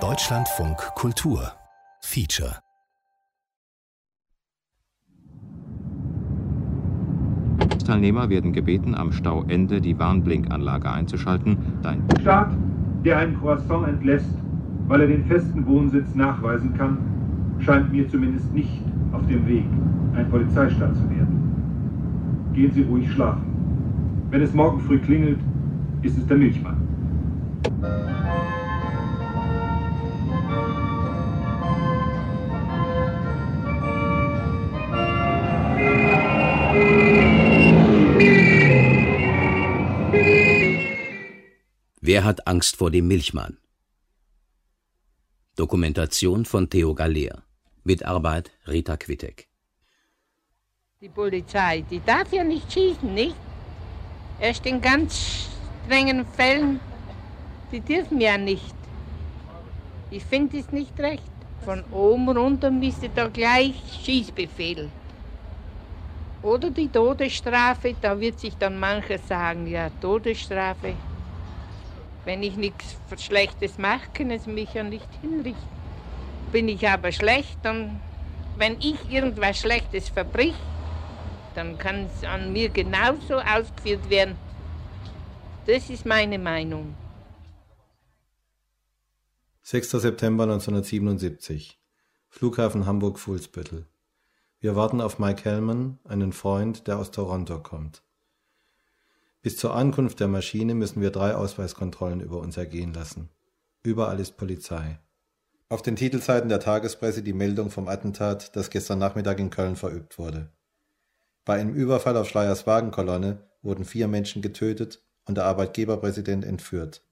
Deutschlandfunk Kultur Feature Teilnehmer werden gebeten, am Stauende die Warnblinkanlage einzuschalten. Ein Staat, der ein Croissant entlässt, weil er den festen Wohnsitz nachweisen kann, scheint mir zumindest nicht auf dem Weg, ein Polizeistaat zu werden. Gehen Sie ruhig schlafen. Wenn es morgen früh klingelt, ist es der Milchmann. Wer hat Angst vor dem Milchmann? Dokumentation von Theo Galler. Mitarbeit Rita Quittek. Die Polizei, die darf ja nicht schießen, nicht? Erst in ganz strengen Fällen, die dürfen ja nicht. Ich finde es nicht recht. Von oben runter müsste da gleich Schießbefehl. Oder die Todesstrafe, da wird sich dann mancher sagen, ja, Todesstrafe. Wenn ich nichts Schlechtes mache, können sie mich ja nicht hinrichten. Bin ich aber schlecht, dann, wenn ich irgendwas Schlechtes verbrich, dann kann es an mir genauso ausgeführt werden. Das ist meine Meinung. 6. September 1977 Flughafen Hamburg-Fuhlsbüttel. Wir warten auf Mike Hellman, einen Freund, der aus Toronto kommt. Bis zur Ankunft der Maschine müssen wir drei Ausweiskontrollen über uns ergehen lassen. Überall ist Polizei. Auf den Titelseiten der Tagespresse die Meldung vom Attentat, das gestern Nachmittag in Köln verübt wurde. Bei einem Überfall auf Schleiers Wagenkolonne wurden vier Menschen getötet und der Arbeitgeberpräsident entführt.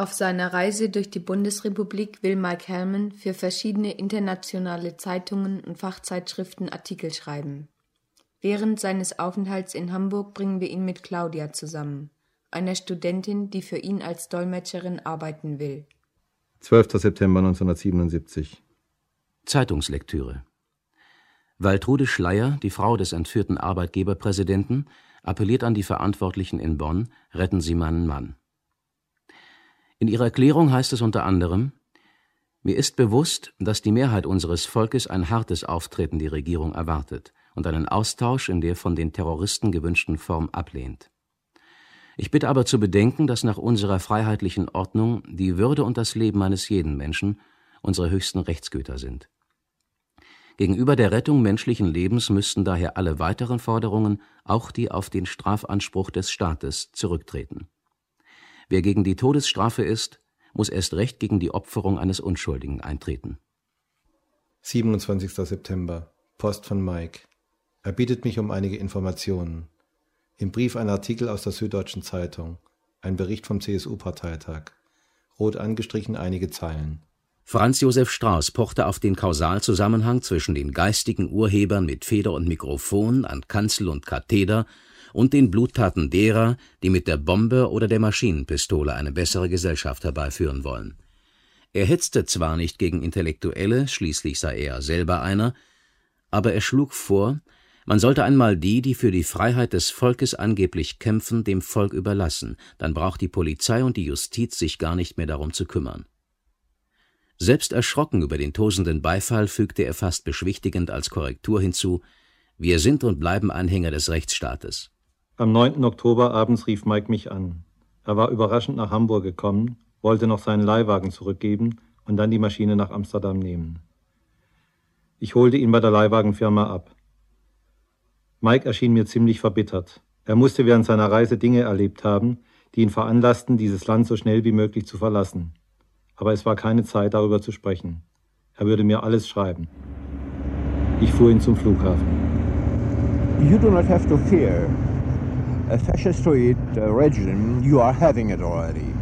Auf seiner Reise durch die Bundesrepublik will Mike Hellman für verschiedene internationale Zeitungen und Fachzeitschriften Artikel schreiben. Während seines Aufenthalts in Hamburg bringen wir ihn mit Claudia zusammen, einer Studentin, die für ihn als Dolmetscherin arbeiten will. 12. September 1977 Zeitungslektüre Waltrude Schleier, die Frau des entführten Arbeitgeberpräsidenten, appelliert an die Verantwortlichen in Bonn, retten Sie meinen Mann. In ihrer Erklärung heißt es unter anderem Mir ist bewusst, dass die Mehrheit unseres Volkes ein hartes Auftreten die Regierung erwartet und einen Austausch in der von den Terroristen gewünschten Form ablehnt. Ich bitte aber zu bedenken, dass nach unserer freiheitlichen Ordnung die Würde und das Leben eines jeden Menschen unsere höchsten Rechtsgüter sind. Gegenüber der Rettung menschlichen Lebens müssten daher alle weiteren Forderungen, auch die auf den Strafanspruch des Staates, zurücktreten. Wer gegen die Todesstrafe ist, muss erst recht gegen die Opferung eines Unschuldigen eintreten. 27. September. Post von Mike. Er bittet mich um einige Informationen. Im Brief ein Artikel aus der Süddeutschen Zeitung. Ein Bericht vom CSU-Parteitag. Rot angestrichen einige Zeilen. Franz Josef Strauß pochte auf den Kausalzusammenhang zwischen den geistigen Urhebern mit Feder und Mikrofon an Kanzel und Katheder und den Bluttaten derer, die mit der Bombe oder der Maschinenpistole eine bessere Gesellschaft herbeiführen wollen. Er hetzte zwar nicht gegen Intellektuelle, schließlich sei er selber einer, aber er schlug vor, man sollte einmal die, die für die Freiheit des Volkes angeblich kämpfen, dem Volk überlassen, dann braucht die Polizei und die Justiz sich gar nicht mehr darum zu kümmern. Selbst erschrocken über den tosenden Beifall fügte er fast beschwichtigend als Korrektur hinzu Wir sind und bleiben Anhänger des Rechtsstaates. Am 9. Oktober abends rief Mike mich an. Er war überraschend nach Hamburg gekommen, wollte noch seinen Leihwagen zurückgeben und dann die Maschine nach Amsterdam nehmen. Ich holte ihn bei der Leihwagenfirma ab. Mike erschien mir ziemlich verbittert. Er musste während seiner Reise Dinge erlebt haben, die ihn veranlassten, dieses Land so schnell wie möglich zu verlassen. Aber es war keine Zeit, darüber zu sprechen. Er würde mir alles schreiben. Ich fuhr ihn zum Flughafen. You do not have to fear a fascistoid uh, regime, you are having it already.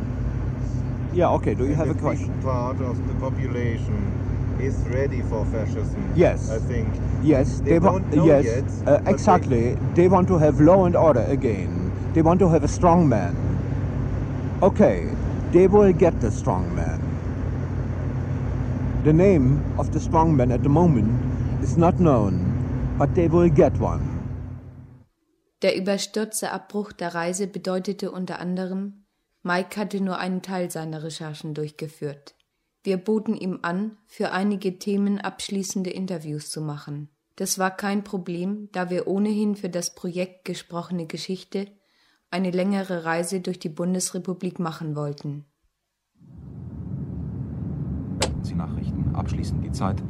Yeah, okay. Do you have a question? part of the population is ready for fascism. Yes. I think. Yes, They wa- don't know yes, yet, uh, but they- exactly. They... want to have law and order again. They want to have a strong man. Okay, they will get the strong man. The name of the strong man at the moment is not known, but they will get one. Der überstürzte Abbruch der Reise bedeutete unter anderem, Mike hatte nur einen Teil seiner Recherchen durchgeführt. Wir boten ihm an, für einige Themen abschließende Interviews zu machen. Das war kein Problem, da wir ohnehin für das Projekt Gesprochene Geschichte eine längere Reise durch die Bundesrepublik machen wollten. Sie Nachrichten abschließend die Zeit.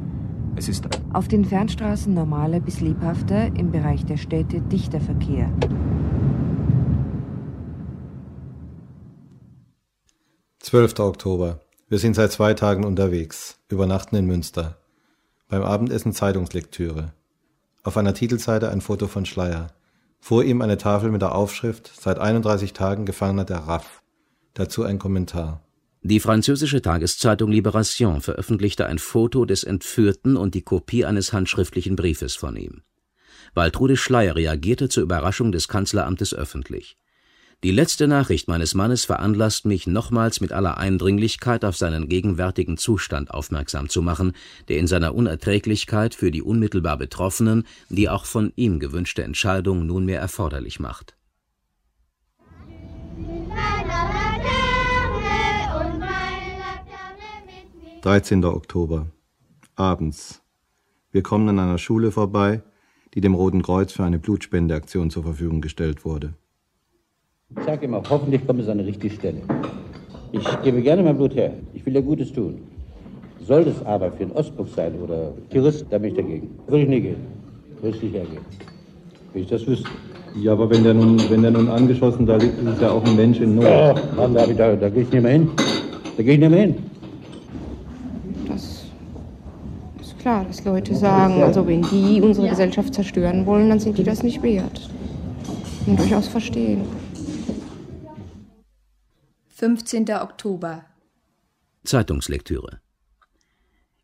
Es ist auf den Fernstraßen normaler bis lebhafter, im Bereich der Städte dichter Verkehr. Zwölfter Oktober. Wir sind seit zwei Tagen unterwegs, übernachten in Münster. Beim Abendessen Zeitungslektüre. Auf einer Titelseite ein Foto von Schleier. Vor ihm eine Tafel mit der Aufschrift Seit 31 Tagen Gefangener der RAF. Dazu ein Kommentar. Die französische Tageszeitung Libération veröffentlichte ein Foto des Entführten und die Kopie eines handschriftlichen Briefes von ihm. Waltrude Schleier reagierte zur Überraschung des Kanzleramtes öffentlich die letzte Nachricht meines Mannes veranlasst mich, nochmals mit aller Eindringlichkeit auf seinen gegenwärtigen Zustand aufmerksam zu machen, der in seiner Unerträglichkeit für die unmittelbar Betroffenen die auch von ihm gewünschte Entscheidung nunmehr erforderlich macht. Dreizehnter Oktober. Abends. Wir kommen an einer Schule vorbei, die dem Roten Kreuz für eine Blutspendeaktion zur Verfügung gestellt wurde. Ich sage immer, hoffentlich kommt es an die richtige Stelle. Ich gebe gerne mein Blut her. Ich will ja Gutes tun. Soll das aber für einen Ostblock sein oder Tourist, da bin ich dagegen. Würde ich nie gehen. Würde ich nicht hergehen. Wenn ich das wüsste. Ja, aber wenn der nun, wenn der nun angeschossen da liegt, ist es ja auch ein Mensch in Not. Oh, Mann, da, da, da gehe ich nicht mehr hin. Da gehe ich nicht mehr hin. Das ist klar, dass Leute sagen, also wenn die unsere Gesellschaft zerstören wollen, dann sind die das nicht wert. Kann durchaus verstehen. 15. Oktober. Zeitungslektüre.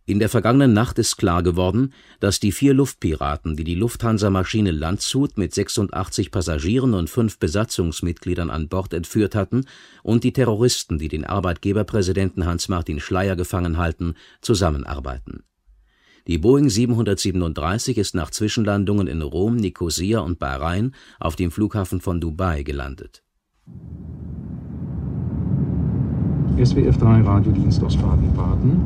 In der vergangenen Nacht ist klar geworden, dass die vier Luftpiraten, die die Lufthansa-Maschine Landshut mit 86 Passagieren und fünf Besatzungsmitgliedern an Bord entführt hatten, und die Terroristen, die den Arbeitgeberpräsidenten Hans-Martin Schleyer gefangen halten, zusammenarbeiten. Die Boeing 737 ist nach Zwischenlandungen in Rom, Nikosia und Bahrain auf dem Flughafen von Dubai gelandet SWF 3 Radiodienst aus Baden-Baden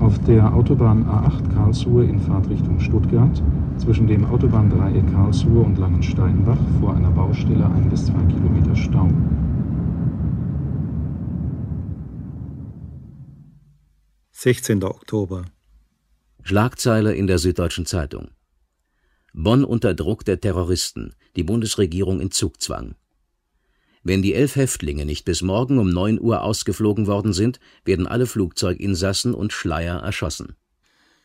auf der Autobahn A8 Karlsruhe in Fahrtrichtung Stuttgart zwischen dem Autobahndreieck Karlsruhe und Langensteinbach vor einer Baustelle ein bis zwei Kilometer Stau. Sechzehnter Oktober. Schlagzeile in der Süddeutschen Zeitung. Bonn unter Druck der Terroristen, die Bundesregierung in Zugzwang. Wenn die elf Häftlinge nicht bis morgen um 9 Uhr ausgeflogen worden sind, werden alle Flugzeuginsassen und Schleier erschossen.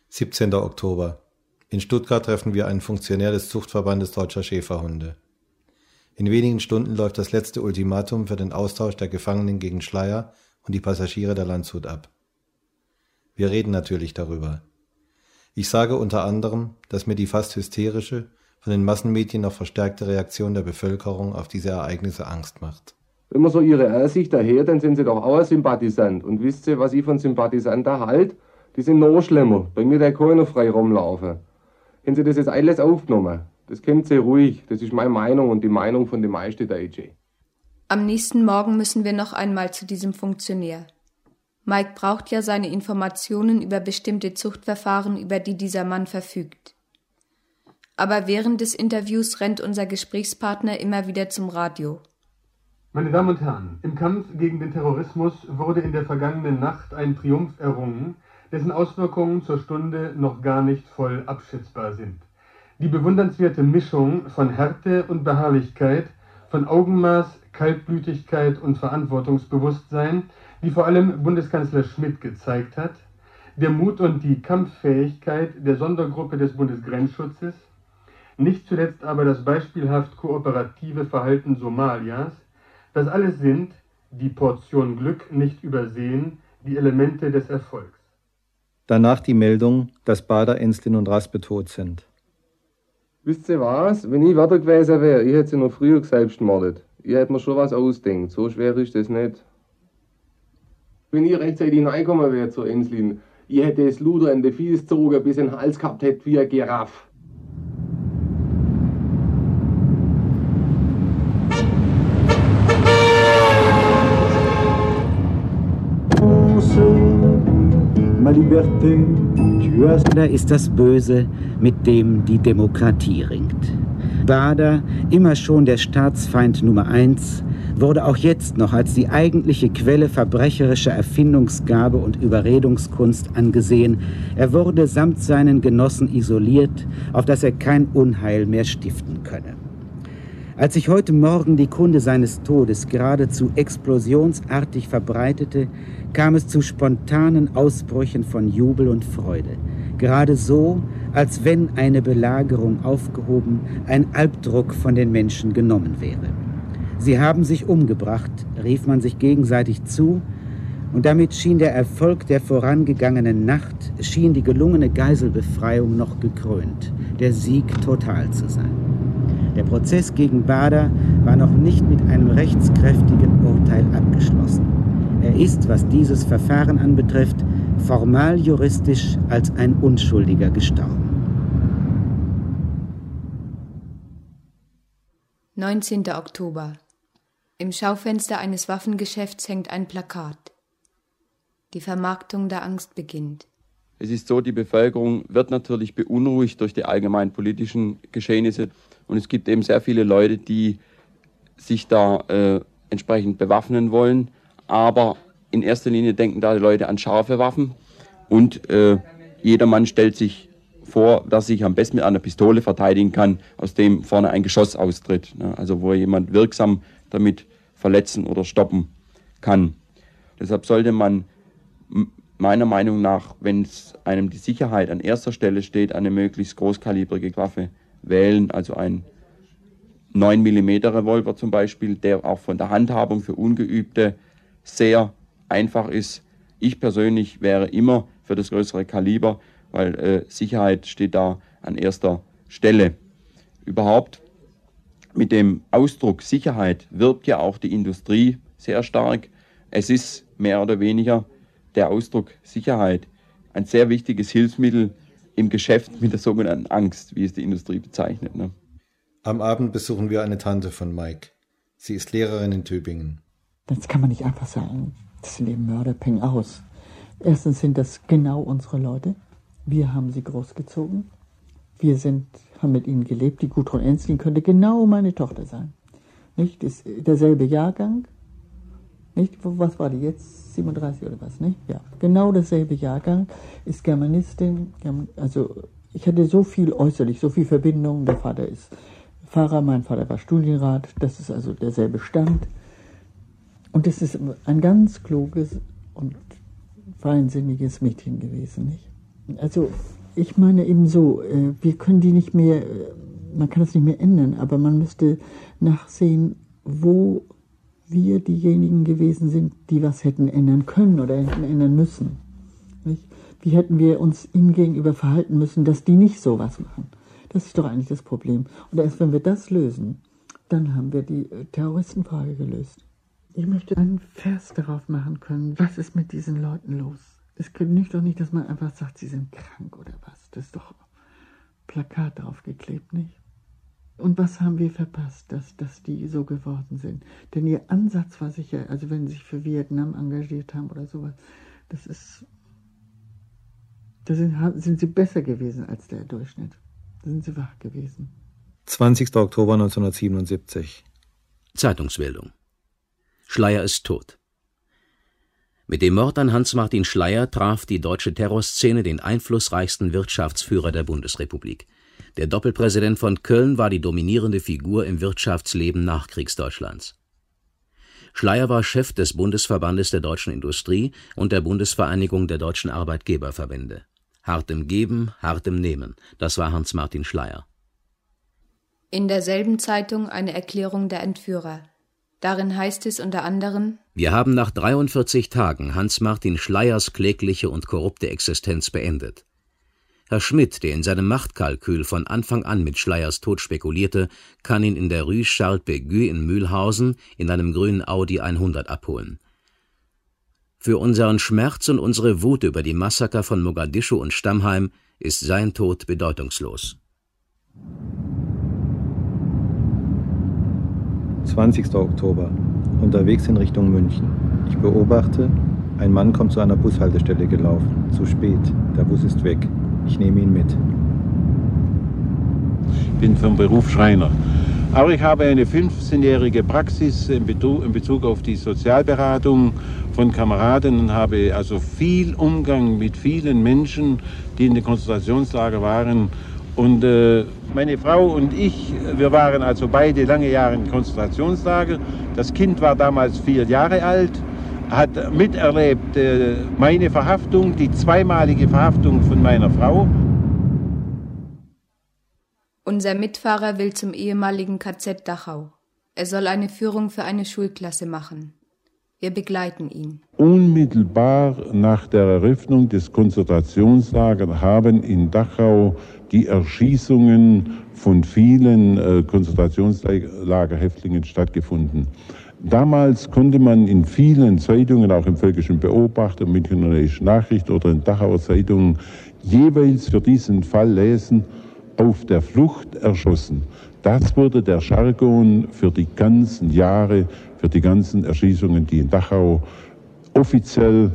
17. Oktober. In Stuttgart treffen wir einen Funktionär des Zuchtverbandes deutscher Schäferhunde. In wenigen Stunden läuft das letzte Ultimatum für den Austausch der Gefangenen gegen Schleier und die Passagiere der Landshut ab. Wir reden natürlich darüber. Ich sage unter anderem, dass mir die fast hysterische, von den Massenmedien noch verstärkte Reaktion der Bevölkerung auf diese Ereignisse Angst macht. Wenn man so ihre Ansicht daher, dann sind sie doch auch ein Sympathisant. Und wisst ihr, was ich von Sympathisanten halt? Die sind noch schlimmer. Bei mir der keiner frei rumlaufen. Haben sie das jetzt alles aufgenommen? Das kennt sie ruhig. Das ist meine Meinung und die Meinung von den meisten der EJ. Am nächsten Morgen müssen wir noch einmal zu diesem Funktionär. Mike braucht ja seine Informationen über bestimmte Zuchtverfahren, über die dieser Mann verfügt aber während des Interviews rennt unser Gesprächspartner immer wieder zum Radio. Meine Damen und Herren, im Kampf gegen den Terrorismus wurde in der vergangenen Nacht ein Triumph errungen, dessen Auswirkungen zur Stunde noch gar nicht voll abschätzbar sind. Die bewundernswerte Mischung von Härte und Beharrlichkeit, von Augenmaß, Kaltblütigkeit und Verantwortungsbewusstsein, die vor allem Bundeskanzler Schmidt gezeigt hat, der Mut und die Kampffähigkeit der Sondergruppe des Bundesgrenzschutzes, nicht zuletzt aber das beispielhaft kooperative Verhalten Somalias, das alles sind, die Portion Glück nicht übersehen, die Elemente des Erfolgs. Danach die Meldung, dass Bader, Enslin und Raspe tot sind. Wisst ihr was? Wenn ich weiter gewesen wäre, ich hätte sie noch früher selbst gemordet. Ich hätte mir schon was ausdenkt. So schwer ist das nicht. Wenn ich rechtzeitig hineingekommen wäre zu Enslin, ich hätte das Luder in den Fies gezogen, bis in den Hals gehabt hätte wie ein Giraffe. Da ist das Böse, mit dem die Demokratie ringt. Bader, immer schon der Staatsfeind Nummer eins, wurde auch jetzt noch als die eigentliche Quelle verbrecherischer Erfindungsgabe und Überredungskunst angesehen. Er wurde samt seinen Genossen isoliert, auf dass er kein Unheil mehr stiften könne. Als sich heute Morgen die Kunde seines Todes geradezu explosionsartig verbreitete, kam es zu spontanen Ausbrüchen von Jubel und Freude. Gerade so, als wenn eine Belagerung aufgehoben, ein Albdruck von den Menschen genommen wäre. Sie haben sich umgebracht, rief man sich gegenseitig zu, und damit schien der Erfolg der vorangegangenen Nacht, schien die gelungene Geiselbefreiung noch gekrönt, der Sieg total zu sein. Der Prozess gegen Bader war noch nicht mit einem rechtskräftigen Urteil abgeschlossen. Er ist, was dieses Verfahren anbetrifft, formal juristisch als ein Unschuldiger gestorben. 19. Oktober im Schaufenster eines Waffengeschäfts hängt ein Plakat. Die Vermarktung der Angst beginnt. Es ist so, die Bevölkerung wird natürlich beunruhigt durch die allgemeinen politischen Geschehnisse und es gibt eben sehr viele Leute, die sich da äh, entsprechend bewaffnen wollen, aber in erster Linie denken da die Leute an scharfe Waffen und äh, jeder Mann stellt sich vor, dass sich am besten mit einer Pistole verteidigen kann, aus dem vorne ein Geschoss austritt. Ne? Also wo jemand wirksam damit verletzen oder stoppen kann. Deshalb sollte man meiner Meinung nach, wenn es einem die Sicherheit an erster Stelle steht, eine möglichst großkalibrige Waffe wählen, also ein 9 mm Revolver zum Beispiel, der auch von der Handhabung für Ungeübte sehr einfach ist. Ich persönlich wäre immer für das größere Kaliber, weil äh, Sicherheit steht da an erster Stelle. Überhaupt mit dem Ausdruck Sicherheit wirbt ja auch die Industrie sehr stark. Es ist mehr oder weniger der Ausdruck Sicherheit ein sehr wichtiges Hilfsmittel im Geschäft mit der sogenannten Angst, wie es die Industrie bezeichnet. Ne? Am Abend besuchen wir eine Tante von Mike. Sie ist Lehrerin in Tübingen. Das kann man nicht einfach sagen. Das sind eben Mörder, peng aus. Erstens sind das genau unsere Leute. Wir haben sie großgezogen. Wir sind haben mit ihnen gelebt. Die Gudrun Enslin könnte genau meine Tochter sein. Nicht? Ist derselbe Jahrgang. Nicht? Was war die jetzt? 37 oder was, nicht? Ja. Genau derselbe Jahrgang. Ist Germanistin. Also, ich hatte so viel äußerlich, so viel Verbindung. Der Vater ist Pfarrer, mein Vater war Studienrat. Das ist also derselbe Stand. Und es ist ein ganz kluges und feinsinniges Mädchen gewesen, nicht? Also, ich meine eben so, äh, wir können die nicht mehr, äh, man kann das nicht mehr ändern, aber man müsste nachsehen, wo wir diejenigen gewesen sind, die was hätten ändern können oder hätten ändern müssen. Wie hätten wir uns ihnen gegenüber verhalten müssen, dass die nicht sowas machen? Das ist doch eigentlich das Problem. Und erst wenn wir das lösen, dann haben wir die äh, Terroristenfrage gelöst. Ich möchte einen Vers darauf machen können, was ist mit diesen Leuten los? Es genügt doch nicht, dass man einfach sagt, sie sind krank oder was. Das ist doch Plakat draufgeklebt, nicht? Und was haben wir verpasst, dass, dass die so geworden sind? Denn ihr Ansatz war sicher, also wenn sie sich für Vietnam engagiert haben oder sowas, das ist, da sind, sind sie besser gewesen als der Durchschnitt. Da sind sie wach gewesen. 20. Oktober 1977. Zeitungsmeldung. Schleier ist tot. Mit dem Mord an Hans-Martin Schleyer traf die deutsche Terrorszene den einflussreichsten Wirtschaftsführer der Bundesrepublik. Der Doppelpräsident von Köln war die dominierende Figur im Wirtschaftsleben Nachkriegsdeutschlands. Schleyer war Chef des Bundesverbandes der deutschen Industrie und der Bundesvereinigung der deutschen Arbeitgeberverbände. Hart im Geben, hart im Nehmen, das war Hans-Martin Schleyer. In derselben Zeitung eine Erklärung der Entführer. Darin heißt es unter anderem Wir haben nach 43 Tagen Hans-Martin Schleyers klägliche und korrupte Existenz beendet. Herr Schmidt, der in seinem Machtkalkül von Anfang an mit Schleyers Tod spekulierte, kann ihn in der Rue Charles Bégu in Mühlhausen in einem grünen Audi 100 abholen. Für unseren Schmerz und unsere Wut über die Massaker von Mogadischu und Stammheim ist sein Tod bedeutungslos. 20. Oktober. Unterwegs in Richtung München. Ich beobachte, Ein Mann kommt zu einer Bushaltestelle gelaufen. Zu spät. Der Bus ist weg. Ich nehme ihn mit. Ich bin vom Beruf Schreiner. Aber ich habe eine 15-jährige Praxis in Bezug auf die Sozialberatung von Kameraden und habe also viel Umgang mit vielen Menschen, die in den Konzentrationslager waren. Und äh, meine Frau und ich, wir waren also beide lange Jahre in Konzentrationslager. Das Kind war damals vier Jahre alt, hat miterlebt äh, meine Verhaftung, die zweimalige Verhaftung von meiner Frau. Unser Mitfahrer will zum ehemaligen KZ Dachau. Er soll eine Führung für eine Schulklasse machen. Wir begleiten ihn. Unmittelbar nach der Eröffnung des Konzentrationslagers haben in Dachau die Erschießungen von vielen äh, Konzentrationslagerhäftlingen stattgefunden. Damals konnte man in vielen Zeitungen, auch im Völkischen Beobachter, Münchner Nachricht oder in Dachauer Zeitungen, jeweils für diesen Fall lesen, auf der Flucht erschossen. Das wurde der Jargon für die ganzen Jahre, für die ganzen Erschießungen, die in Dachau offiziell,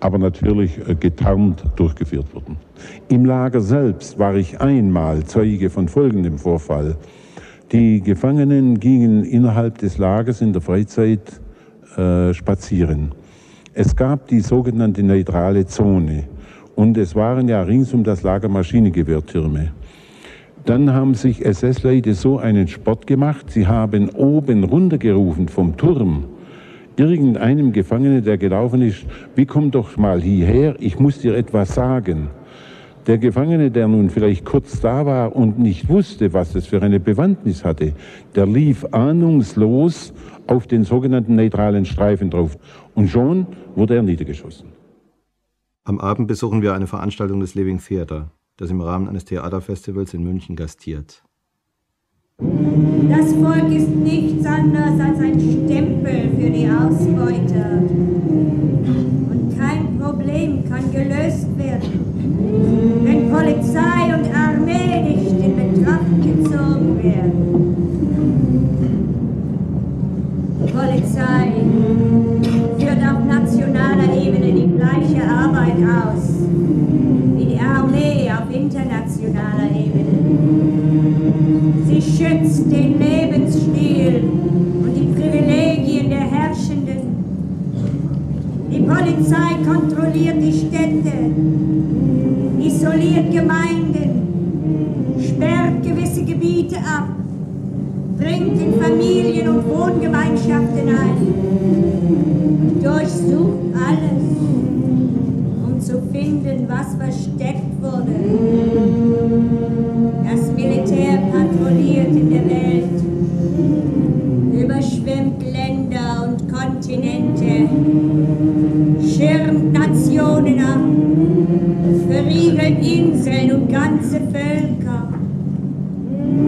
aber natürlich äh, getarnt durchgeführt wurden. Im Lager selbst war ich einmal Zeuge von folgendem Vorfall. Die Gefangenen gingen innerhalb des Lagers in der Freizeit äh, spazieren. Es gab die sogenannte neutrale Zone und es waren ja rings um das Lager Maschinengewehrtürme. Dann haben sich SS-Leute so einen Sport gemacht, sie haben oben runtergerufen vom Turm irgendeinem Gefangenen, der gelaufen ist, wie komm doch mal hierher, ich muss dir etwas sagen. Der Gefangene, der nun vielleicht kurz da war und nicht wusste, was es für eine Bewandtnis hatte, der lief ahnungslos auf den sogenannten neutralen Streifen drauf. Und schon wurde er niedergeschossen. Am Abend besuchen wir eine Veranstaltung des Living Theater das im Rahmen eines Theaterfestivals in München gastiert. Das Volk ist nichts anderes als ein Stempel für die Ausbeuter. Und kein Problem kann gelöst werden, wenn Polizei und Armee nicht in Betracht gezogen werden. Die Polizei führt auf nationaler Ebene die gleiche Arbeit aus wie die Armee auf internationaler Ebene. Sie schützt den Lebensstil und die Privilegien der Herrschenden. Die Polizei kontrolliert die Städte, isoliert Gemeinden, sperrt gewisse Gebiete ab, dringt in Familien und Wohngemeinschaften ein, durchsucht alles zu finden, was versteckt wurde. Schirmt Nationen ab, verriegelt Inseln und ganze Völker.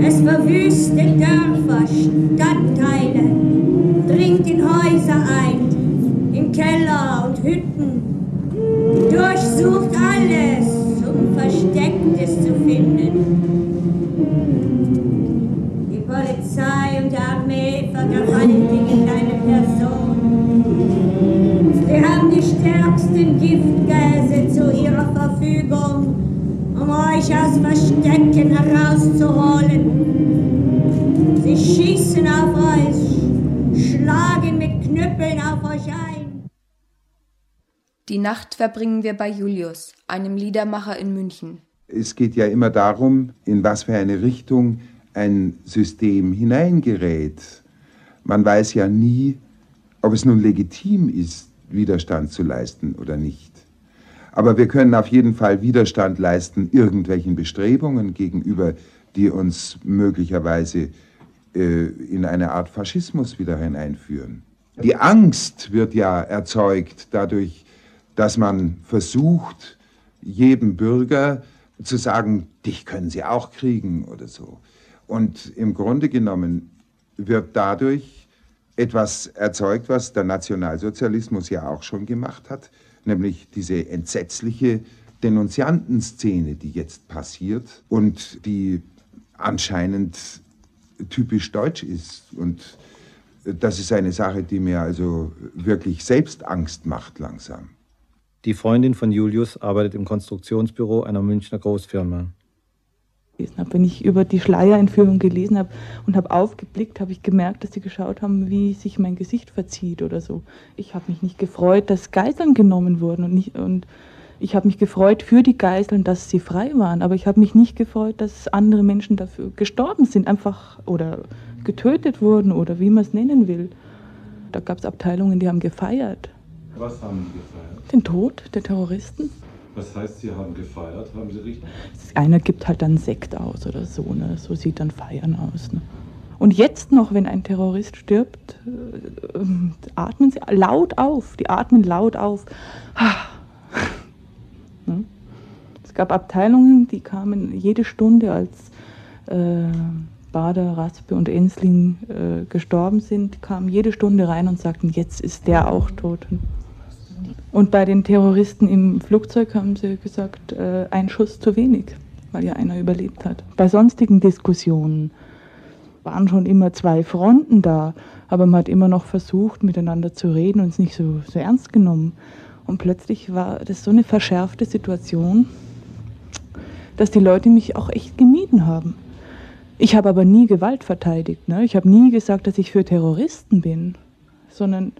Es verwüstet Dörfer, Stadtteile, dringt in Häuser ein, in Keller und Hütten, durchsucht alles, um Verstecktes zu finden. Die Polizei und die Armee vergewaltigen stärksten Giftgase zu ihrer Verfügung, um euch aus Verstecken herauszuholen. Sie schießen auf euch, schlagen mit Knüppeln auf euch ein. Die Nacht verbringen wir bei Julius, einem Liedermacher in München. Es geht ja immer darum, in was für eine Richtung ein System hineingerät. Man weiß ja nie, ob es nun legitim ist, Widerstand zu leisten oder nicht. Aber wir können auf jeden Fall Widerstand leisten irgendwelchen Bestrebungen gegenüber, die uns möglicherweise äh, in eine Art Faschismus wieder hineinführen. Die Angst wird ja erzeugt dadurch, dass man versucht, jedem Bürger zu sagen, dich können sie auch kriegen oder so. Und im Grunde genommen wird dadurch etwas erzeugt, was der Nationalsozialismus ja auch schon gemacht hat, nämlich diese entsetzliche Denunziantenszene, die jetzt passiert und die anscheinend typisch deutsch ist und das ist eine Sache, die mir also wirklich selbst Angst macht langsam. Die Freundin von Julius arbeitet im Konstruktionsbüro einer Münchner Großfirma. Wenn ich über die Schleierentführung gelesen habe und habe aufgeblickt, habe ich gemerkt, dass sie geschaut haben, wie sich mein Gesicht verzieht oder so. Ich habe mich nicht gefreut, dass Geiseln genommen wurden und, nicht, und ich habe mich gefreut für die Geiseln, dass sie frei waren, aber ich habe mich nicht gefreut, dass andere Menschen dafür gestorben sind, einfach oder getötet wurden oder wie man es nennen will. Da gab es Abteilungen, die haben gefeiert. Was haben die gefeiert? Den Tod der Terroristen. Was heißt, Sie haben gefeiert? Haben Sie richtig? Einer gibt halt dann Sekt aus oder so, ne? So sieht dann Feiern aus. Ne? Und jetzt noch, wenn ein Terrorist stirbt, äh, äh, atmen sie laut auf. Die atmen laut auf. ne? Es gab Abteilungen, die kamen jede Stunde, als äh, Bader, Raspe und Ensling äh, gestorben sind, kamen jede Stunde rein und sagten, jetzt ist der auch tot. Und bei den Terroristen im Flugzeug haben sie gesagt, äh, ein Schuss zu wenig, weil ja einer überlebt hat. Bei sonstigen Diskussionen waren schon immer zwei Fronten da, aber man hat immer noch versucht, miteinander zu reden und es nicht so, so ernst genommen. Und plötzlich war das so eine verschärfte Situation, dass die Leute mich auch echt gemieden haben. Ich habe aber nie Gewalt verteidigt. Ne? Ich habe nie gesagt, dass ich für Terroristen bin, sondern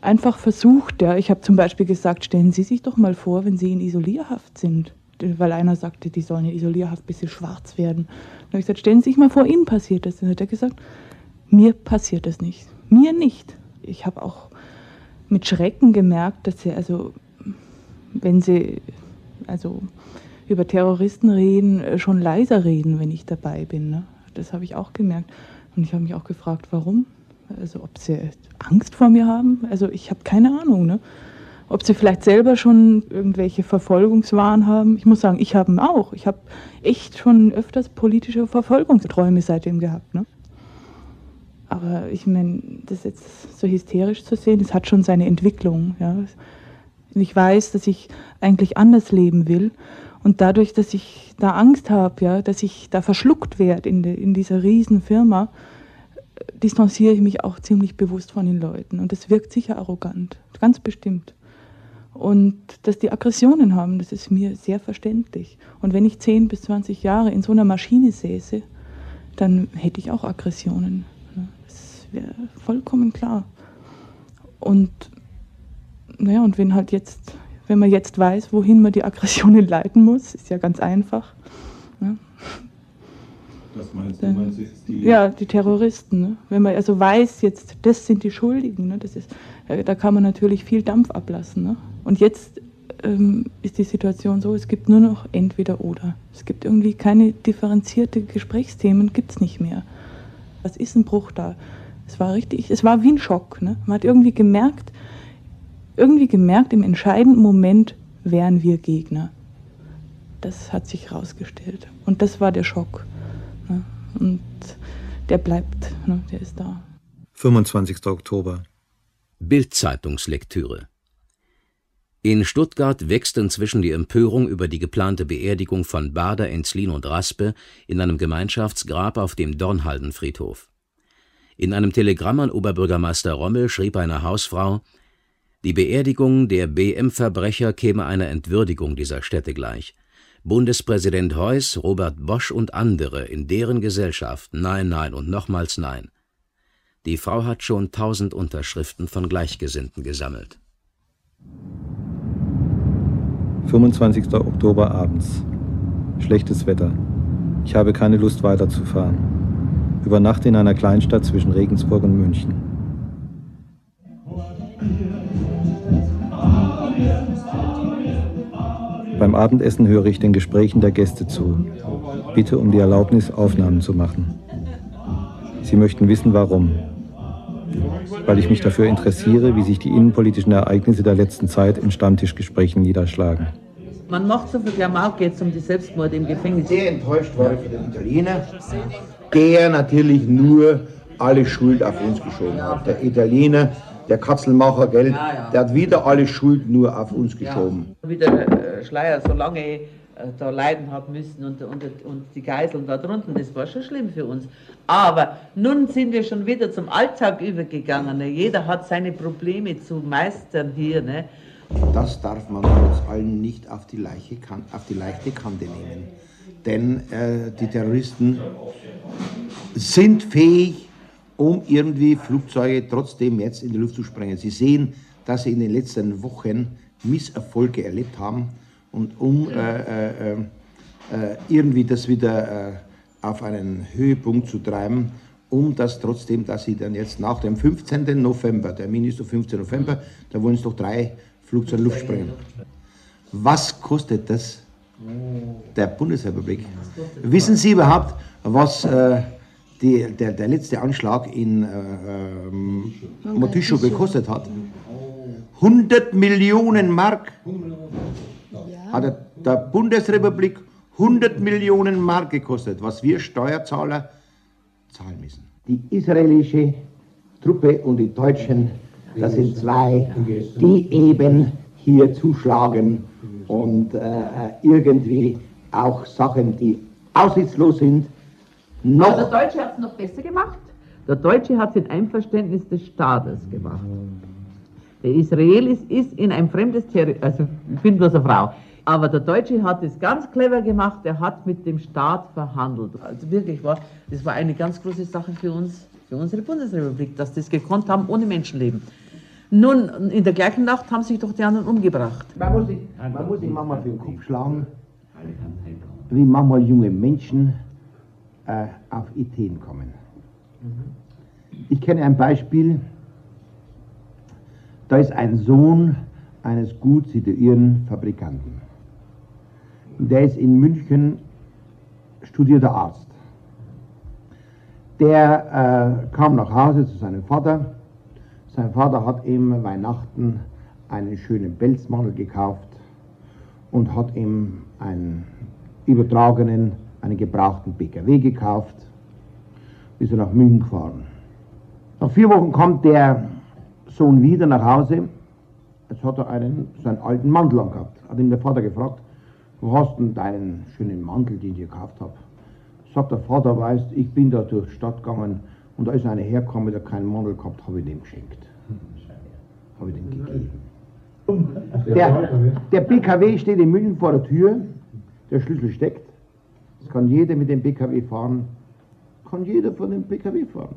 einfach versucht. Ja. Ich habe zum Beispiel gesagt, stellen Sie sich doch mal vor, wenn Sie in Isolierhaft sind. Weil einer sagte, die sollen in Isolierhaft, bis sie schwarz werden. Dann habe ich gesagt, stellen Sie sich mal vor, Ihnen passiert das. Dann hat er gesagt, mir passiert das nicht. Mir nicht. Ich habe auch mit Schrecken gemerkt, dass sie, also, wenn sie, also, über Terroristen reden, schon leiser reden, wenn ich dabei bin. Ne? Das habe ich auch gemerkt. Und ich habe mich auch gefragt, warum? Also ob sie Angst vor mir haben. Also ich habe keine Ahnung. Ne? Ob sie vielleicht selber schon irgendwelche Verfolgungswahn haben. Ich muss sagen, ich habe auch. Ich habe echt schon öfters politische Verfolgungsträume seitdem gehabt. Ne? Aber ich meine, das jetzt so hysterisch zu sehen, das hat schon seine Entwicklung. Ja? Ich weiß, dass ich eigentlich anders leben will. Und dadurch, dass ich da Angst habe, ja, dass ich da verschluckt werde in, de, in dieser riesen Firma, distanziere ich mich auch ziemlich bewusst von den Leuten. Und das wirkt sicher arrogant, ganz bestimmt. Und dass die Aggressionen haben, das ist mir sehr verständlich. Und wenn ich 10 bis 20 Jahre in so einer Maschine säße, dann hätte ich auch Aggressionen. Das wäre vollkommen klar. Und naja, und wenn halt jetzt, wenn man jetzt weiß, wohin man die Aggressionen leiten muss, ist ja ganz einfach. Ja, was meinst du? Meinst du die ja, die Terroristen. Ne? Wenn man also weiß, jetzt das sind die Schuldigen, ne? das ist, da kann man natürlich viel Dampf ablassen. Ne? Und jetzt ähm, ist die Situation so, es gibt nur noch entweder oder. Es gibt irgendwie keine differenzierte Gesprächsthemen, gibt es nicht mehr. Was ist ein Bruch da? Es war richtig, es war wie ein Schock. Ne? Man hat irgendwie gemerkt, irgendwie gemerkt, im entscheidenden Moment wären wir Gegner. Das hat sich herausgestellt. Und das war der Schock. Und der bleibt, ne? der ist da. 25. Oktober. Bildzeitungslektüre. In Stuttgart wächst inzwischen die Empörung über die geplante Beerdigung von Bader, Enzlin und Raspe in einem Gemeinschaftsgrab auf dem Dornhaldenfriedhof. In einem Telegramm an Oberbürgermeister Rommel schrieb eine Hausfrau, die Beerdigung der BM-Verbrecher käme einer Entwürdigung dieser Städte gleich. Bundespräsident Heuss, Robert Bosch und andere in deren Gesellschaft Nein, Nein und nochmals Nein. Die Frau hat schon tausend Unterschriften von Gleichgesinnten gesammelt. 25. Oktober abends. Schlechtes Wetter. Ich habe keine Lust weiterzufahren. Übernachte in einer Kleinstadt zwischen Regensburg und München. Beim Abendessen höre ich den Gesprächen der Gäste zu. Bitte um die Erlaubnis, Aufnahmen zu machen. Sie möchten wissen, warum. Weil ich mich dafür interessiere, wie sich die innenpolitischen Ereignisse der letzten Zeit in Stammtischgesprächen niederschlagen. Man macht so viel Klamauk jetzt um die Selbstmorde im Gefängnis. Sehr enttäuscht war ich von dem Italiener, der natürlich nur alle Schuld auf uns geschoben hat. Der Italiener der Katzelmacher, gell, ja, ja. der hat wieder alle Schuld nur auf uns geschoben. Ja. Wie der Schleier so lange äh, äh, da leiden hat müssen und, und, und die Geiseln da drunten, das war schon schlimm für uns. Aber nun sind wir schon wieder zum Alltag übergegangen. Ne? Jeder hat seine Probleme zu meistern hier. Ne? Das darf man trotz allem nicht auf die, Leiche, auf die leichte Kante nehmen. Denn äh, die Terroristen sind fähig, um irgendwie Flugzeuge trotzdem jetzt in die Luft zu sprengen. Sie sehen, dass sie in den letzten Wochen Misserfolge erlebt haben und um äh, äh, äh, irgendwie das wieder äh, auf einen Höhepunkt zu treiben, um das trotzdem, dass sie dann jetzt nach dem 15. November, der Termin ist der 15. November, da wollen es doch drei Flugzeuge in die Luft sprengen. Was kostet das der Bundesrepublik? Wissen Sie überhaupt, was äh, die, der, der letzte Anschlag in äh, ähm, Motischo gekostet hat? 100 Millionen Mark hat der Bundesrepublik 100 Millionen Mark gekostet, was wir Steuerzahler zahlen müssen. Die israelische Truppe und die Deutschen, das sind zwei, die eben hier zuschlagen und äh, irgendwie auch Sachen, die aussichtslos sind, noch. Aber der Deutsche hat es noch besser gemacht. Der Deutsche hat es in Einverständnis des Staates gemacht. Der Israelis ist in ein fremdes Territorium, also ich bin bloß eine Frau, aber der Deutsche hat es ganz clever gemacht, er hat mit dem Staat verhandelt. Also wirklich war, das war eine ganz große Sache für uns, für unsere Bundesrepublik, dass das gekonnt haben ohne Menschenleben. Nun, in der gleichen Nacht haben sich doch die anderen umgebracht. Man muss sich, man muss sich manchmal für den Kopf schlagen, wie manchmal junge Menschen äh, auf Ideen kommen. Ich kenne ein Beispiel, da ist ein Sohn eines gut situierten Fabrikanten. Der ist in München studierter Arzt. Der äh, kam nach Hause zu seinem Vater. Sein Vater hat ihm Weihnachten einen schönen Pelzmantel gekauft und hat ihm einen übertragenen, einen gebrauchten PKW gekauft. Ist er nach München gefahren. Nach vier Wochen kommt der Sohn wieder nach Hause. Jetzt hat er einen, seinen alten Mantel angehabt. Hat ihn der Vater gefragt, wo hast du denn deinen schönen Mantel, den ich dir gekauft habe? Sagt der Vater, weißt, ich bin da durch die Stadt gegangen und da ist einer hergekommen, der keinen Mantel gehabt, habe ich dem geschenkt. Habe ich dem gegeben. Der, der PKW steht in München vor der Tür, der Schlüssel steckt. Es kann jeder mit dem PKW fahren, kann jeder von dem PKW fahren.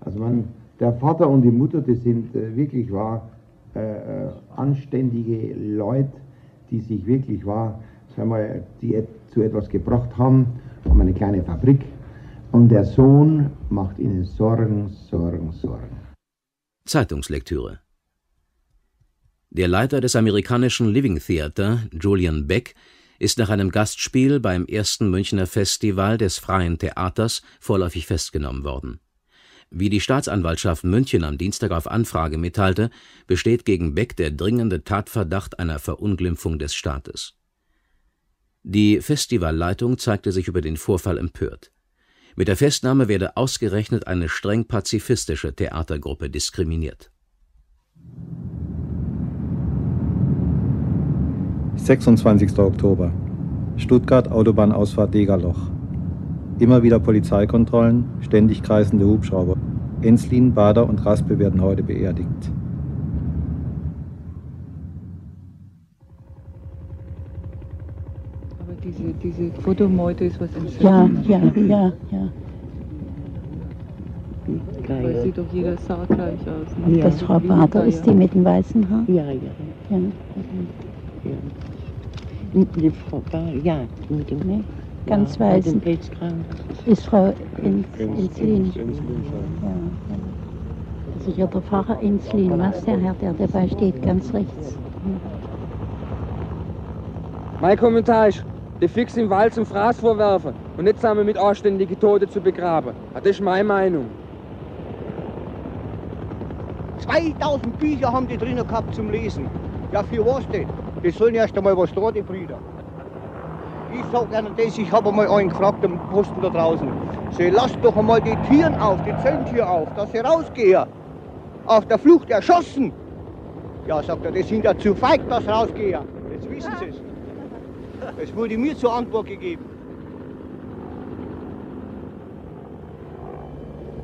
Also man, der Vater und die Mutter, die sind äh, wirklich wahr äh, äh, anständige Leute, die sich wirklich wahr, sagen wir, die zu etwas gebracht haben, haben eine kleine Fabrik. Und der Sohn macht ihnen Sorgen, Sorgen, Sorgen. Zeitungslektüre Der Leiter des amerikanischen Living Theater, Julian Beck, ist nach einem Gastspiel beim ersten Münchner Festival des Freien Theaters vorläufig festgenommen worden wie die Staatsanwaltschaft München am Dienstag auf Anfrage mitteilte, besteht gegen Beck der dringende Tatverdacht einer Verunglimpfung des Staates. Die Festivalleitung zeigte sich über den Vorfall empört. Mit der Festnahme werde ausgerechnet eine streng pazifistische Theatergruppe diskriminiert. 26. Oktober. Stuttgart Autobahnausfahrt Degerloch. Immer wieder Polizeikontrollen, ständig kreisende Hubschrauber. Enslin, Bader und Raspe werden heute beerdigt. Aber diese, diese Fotomeute ist was Ja, ja, ja, ja. Weil sieht doch jeder saugleich aus. Ne? Das Frau Bader ist die mit dem weißen Haar? Ja, ja. Ja. Ja. Die Frau ja, mit dem Nee, ganz ja, weiß. Mit dem. Ist Frau Ins, Inslin. Ja, ja. Also hier der Pfarrer Inslin, was der Herr, der dabei steht, ganz rechts. Mein Kommentar ist, die fix im Wald zum Fraß vorwerfen und nicht zusammen mit anständigen Toten zu begraben. Das ist meine Meinung. 2000 Bücher haben die drinnen gehabt zum Lesen. Ja, für was denn? Die sollen erst einmal was da, die Brüder. Ich sag ihnen das, ich habe einmal einen gefragt am Posten da draußen. Sie lasst doch einmal die Türen auf, die Zellentür auf, dass sie rausgehen. Auf der Flucht erschossen. Ja, sagt er, die sind ja zu feig, dass rausgehen. Jetzt wissen sie es. Es wurde mir zur Antwort gegeben.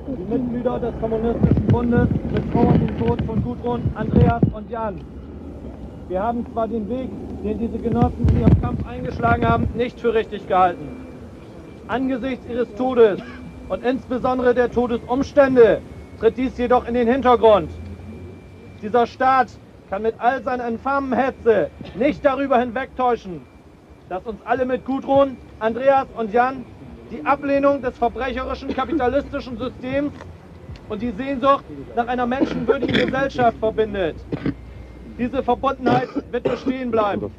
Die Mitglieder des Kommunistischen Bundes betrauern den Tod von Gudrun, Andreas und Jan. Wir haben zwar den Weg, den diese Genossen in ihrem Kampf eingeschlagen haben, nicht für richtig gehalten. Angesichts ihres Todes und insbesondere der Todesumstände tritt dies jedoch in den Hintergrund. Dieser Staat kann mit all seiner infamen Hetze nicht darüber hinwegtäuschen, dass uns alle mit Gudrun, Andreas und Jan die Ablehnung des verbrecherischen kapitalistischen Systems und die Sehnsucht nach einer menschenwürdigen Gesellschaft verbindet. Diese Verbundenheit wird bestehen bleiben.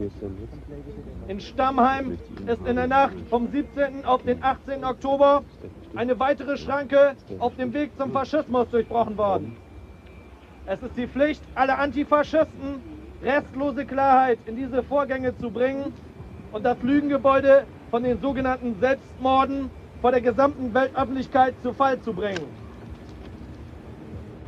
In Stammheim ist in der Nacht vom 17. auf den 18. Oktober eine weitere Schranke auf dem Weg zum Faschismus durchbrochen worden. Es ist die Pflicht aller Antifaschisten, restlose Klarheit in diese Vorgänge zu bringen und das Lügengebäude von den sogenannten Selbstmorden vor der gesamten Weltöffentlichkeit zu Fall zu bringen.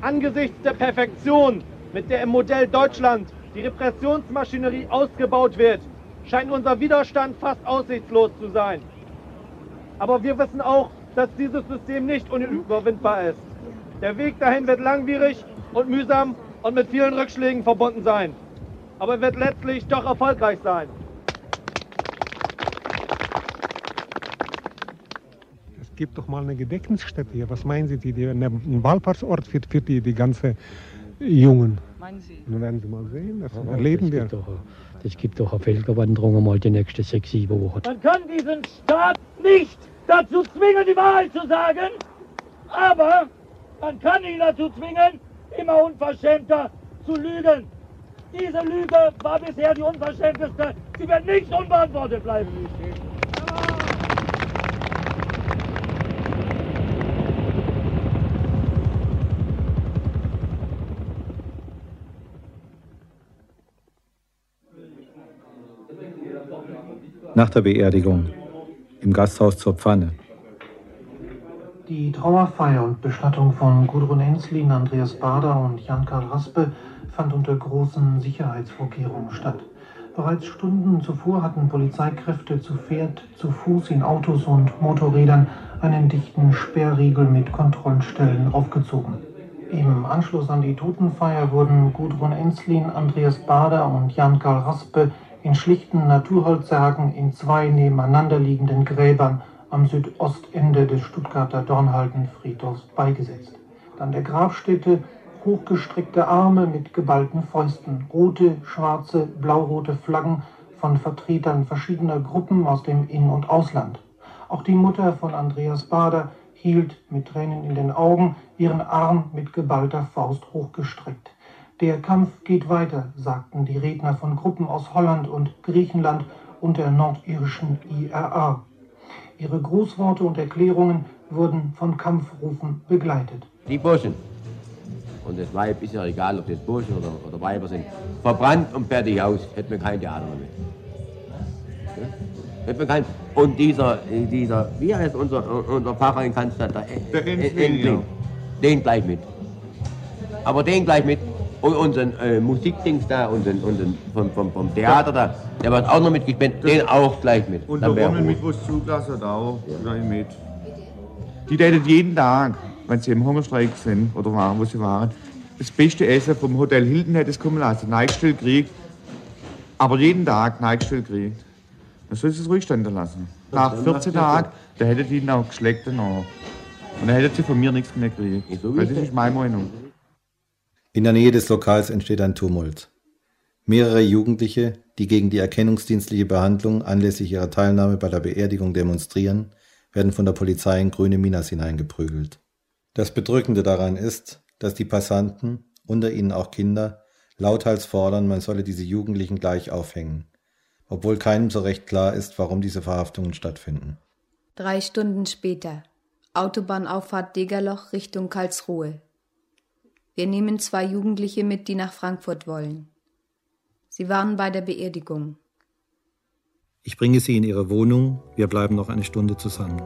Angesichts der Perfektion, mit der im Modell Deutschland die Repressionsmaschinerie ausgebaut wird, scheint unser Widerstand fast aussichtslos zu sein. Aber wir wissen auch, dass dieses System nicht unüberwindbar ist. Der Weg dahin wird langwierig und mühsam und mit vielen Rückschlägen verbunden sein. Aber er wird letztlich doch erfolgreich sein. Es gibt doch mal eine Gedenkstätte hier. Was meinen Sie, die, die, ein Wallfahrtsort für, für die, die ganze Jungen? Meinen Sie? Nun werden Sie mal sehen, das Ja, erleben das wir. gibt doch, das gibt doch eine Völkerwanderung mal die nächsten sechs, sieben Wochen. Man kann diesen Staat nicht dazu zwingen, die Wahrheit zu sagen, aber man kann ihn dazu zwingen, immer unverschämter zu lügen. Diese Lüge war bisher die unverschämteste. Sie wird nicht unbeantwortet bleiben. Nach der Beerdigung im Gasthaus zur Pfanne. Die Trauerfeier und Bestattung von Gudrun Enslin, Andreas Bader und Jan-Karl Raspe fand unter großen Sicherheitsvorkehrungen statt. Bereits Stunden zuvor hatten Polizeikräfte zu Pferd, zu Fuß in Autos und Motorrädern einen dichten Sperrriegel mit Kontrollstellen aufgezogen. Im Anschluss an die Totenfeier wurden Gudrun Enslin, Andreas Bader und Jan-Karl Raspe in schlichten Naturholzsärgen in zwei nebeneinander liegenden Gräbern am Südostende des Stuttgarter Dornhalden-Friedhofs beigesetzt. An der Grabstätte hochgestreckte Arme mit geballten Fäusten, rote, schwarze, blaurote Flaggen von Vertretern verschiedener Gruppen aus dem In- und Ausland. Auch die Mutter von Andreas Bader hielt mit Tränen in den Augen ihren Arm mit geballter Faust hochgestreckt. Der Kampf geht weiter, sagten die Redner von Gruppen aus Holland und Griechenland und der nordirischen IRA. Ihre Grußworte und Erklärungen wurden von Kampfrufen begleitet. Die Burschen. Und das Weib ist ja egal, ob das Burschen oder, oder Weiber sind. Verbrannt und fertig aus. Hätten wir kein Theater mehr. Ja? Hätten wir kein. Und dieser, äh, dieser, wie heißt unser, unser Pfarrer in Cannstatt? Der, Der ja. Den gleich mit. Aber den gleich mit. Und unseren äh, Musikdings da, unseren, unseren vom, vom, vom Theater da, der wird auch noch mitgespielt. Den auch gleich mit. Und der Rommel mit was zugelassen hat auch gleich mit. Die täten jeden Tag, wenn sie im Hungerstreik sind oder waren, wo sie waren, das beste Essen vom Hotel Hilton hätte es kommen lassen. Neigstell kriegt, aber jeden Tag Neigstell kriegt. Dann soll sie es ruhig stehen lassen. Nach 14 Tagen, da hätte die ihn auch geschleckt danach. Und dann hätte sie von mir nichts mehr gekriegt. Weil das ist meine Meinung. In der Nähe des Lokals entsteht ein Tumult. Mehrere Jugendliche, die gegen die erkennungsdienstliche Behandlung anlässlich ihrer Teilnahme bei der Beerdigung demonstrieren, werden von der Polizei in grüne Minas hineingeprügelt. Das Bedrückende daran ist, dass die Passanten, unter ihnen auch Kinder, lauthals fordern, man solle diese Jugendlichen gleich aufhängen, obwohl keinem so recht klar ist, warum diese Verhaftungen stattfinden. Drei Stunden später. Autobahnauffahrt Degerloch Richtung Karlsruhe. Wir nehmen zwei Jugendliche mit, die nach Frankfurt wollen. Sie waren bei der Beerdigung. Ich bringe sie in ihre Wohnung, wir bleiben noch eine Stunde zusammen.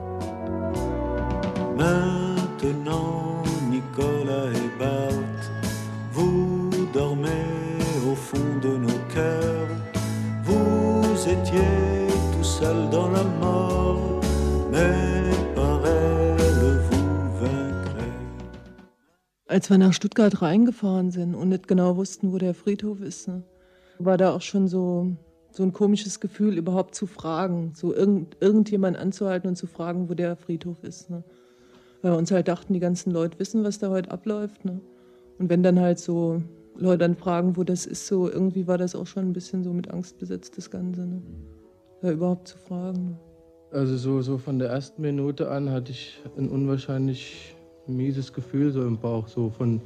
Maintenant, Nicolas et Bart, vous dormez au fond de nos cœurs. Vous vous étiez tout seul dans la mort, Als wir nach Stuttgart reingefahren sind und nicht genau wussten, wo der Friedhof ist, ne, war da auch schon so, so ein komisches Gefühl, überhaupt zu fragen, so irgend, irgendjemand anzuhalten und zu fragen, wo der Friedhof ist. Ne. Weil wir uns halt dachten, die ganzen Leute wissen, was da heute abläuft. Ne. Und wenn dann halt so Leute dann fragen, wo das ist, so irgendwie war das auch schon ein bisschen so mit Angst besetzt, das Ganze. Ne. Da überhaupt zu fragen. Ne. Also so, so von der ersten Minute an hatte ich ein unwahrscheinlich mieses Gefühl so im Bauch, so von,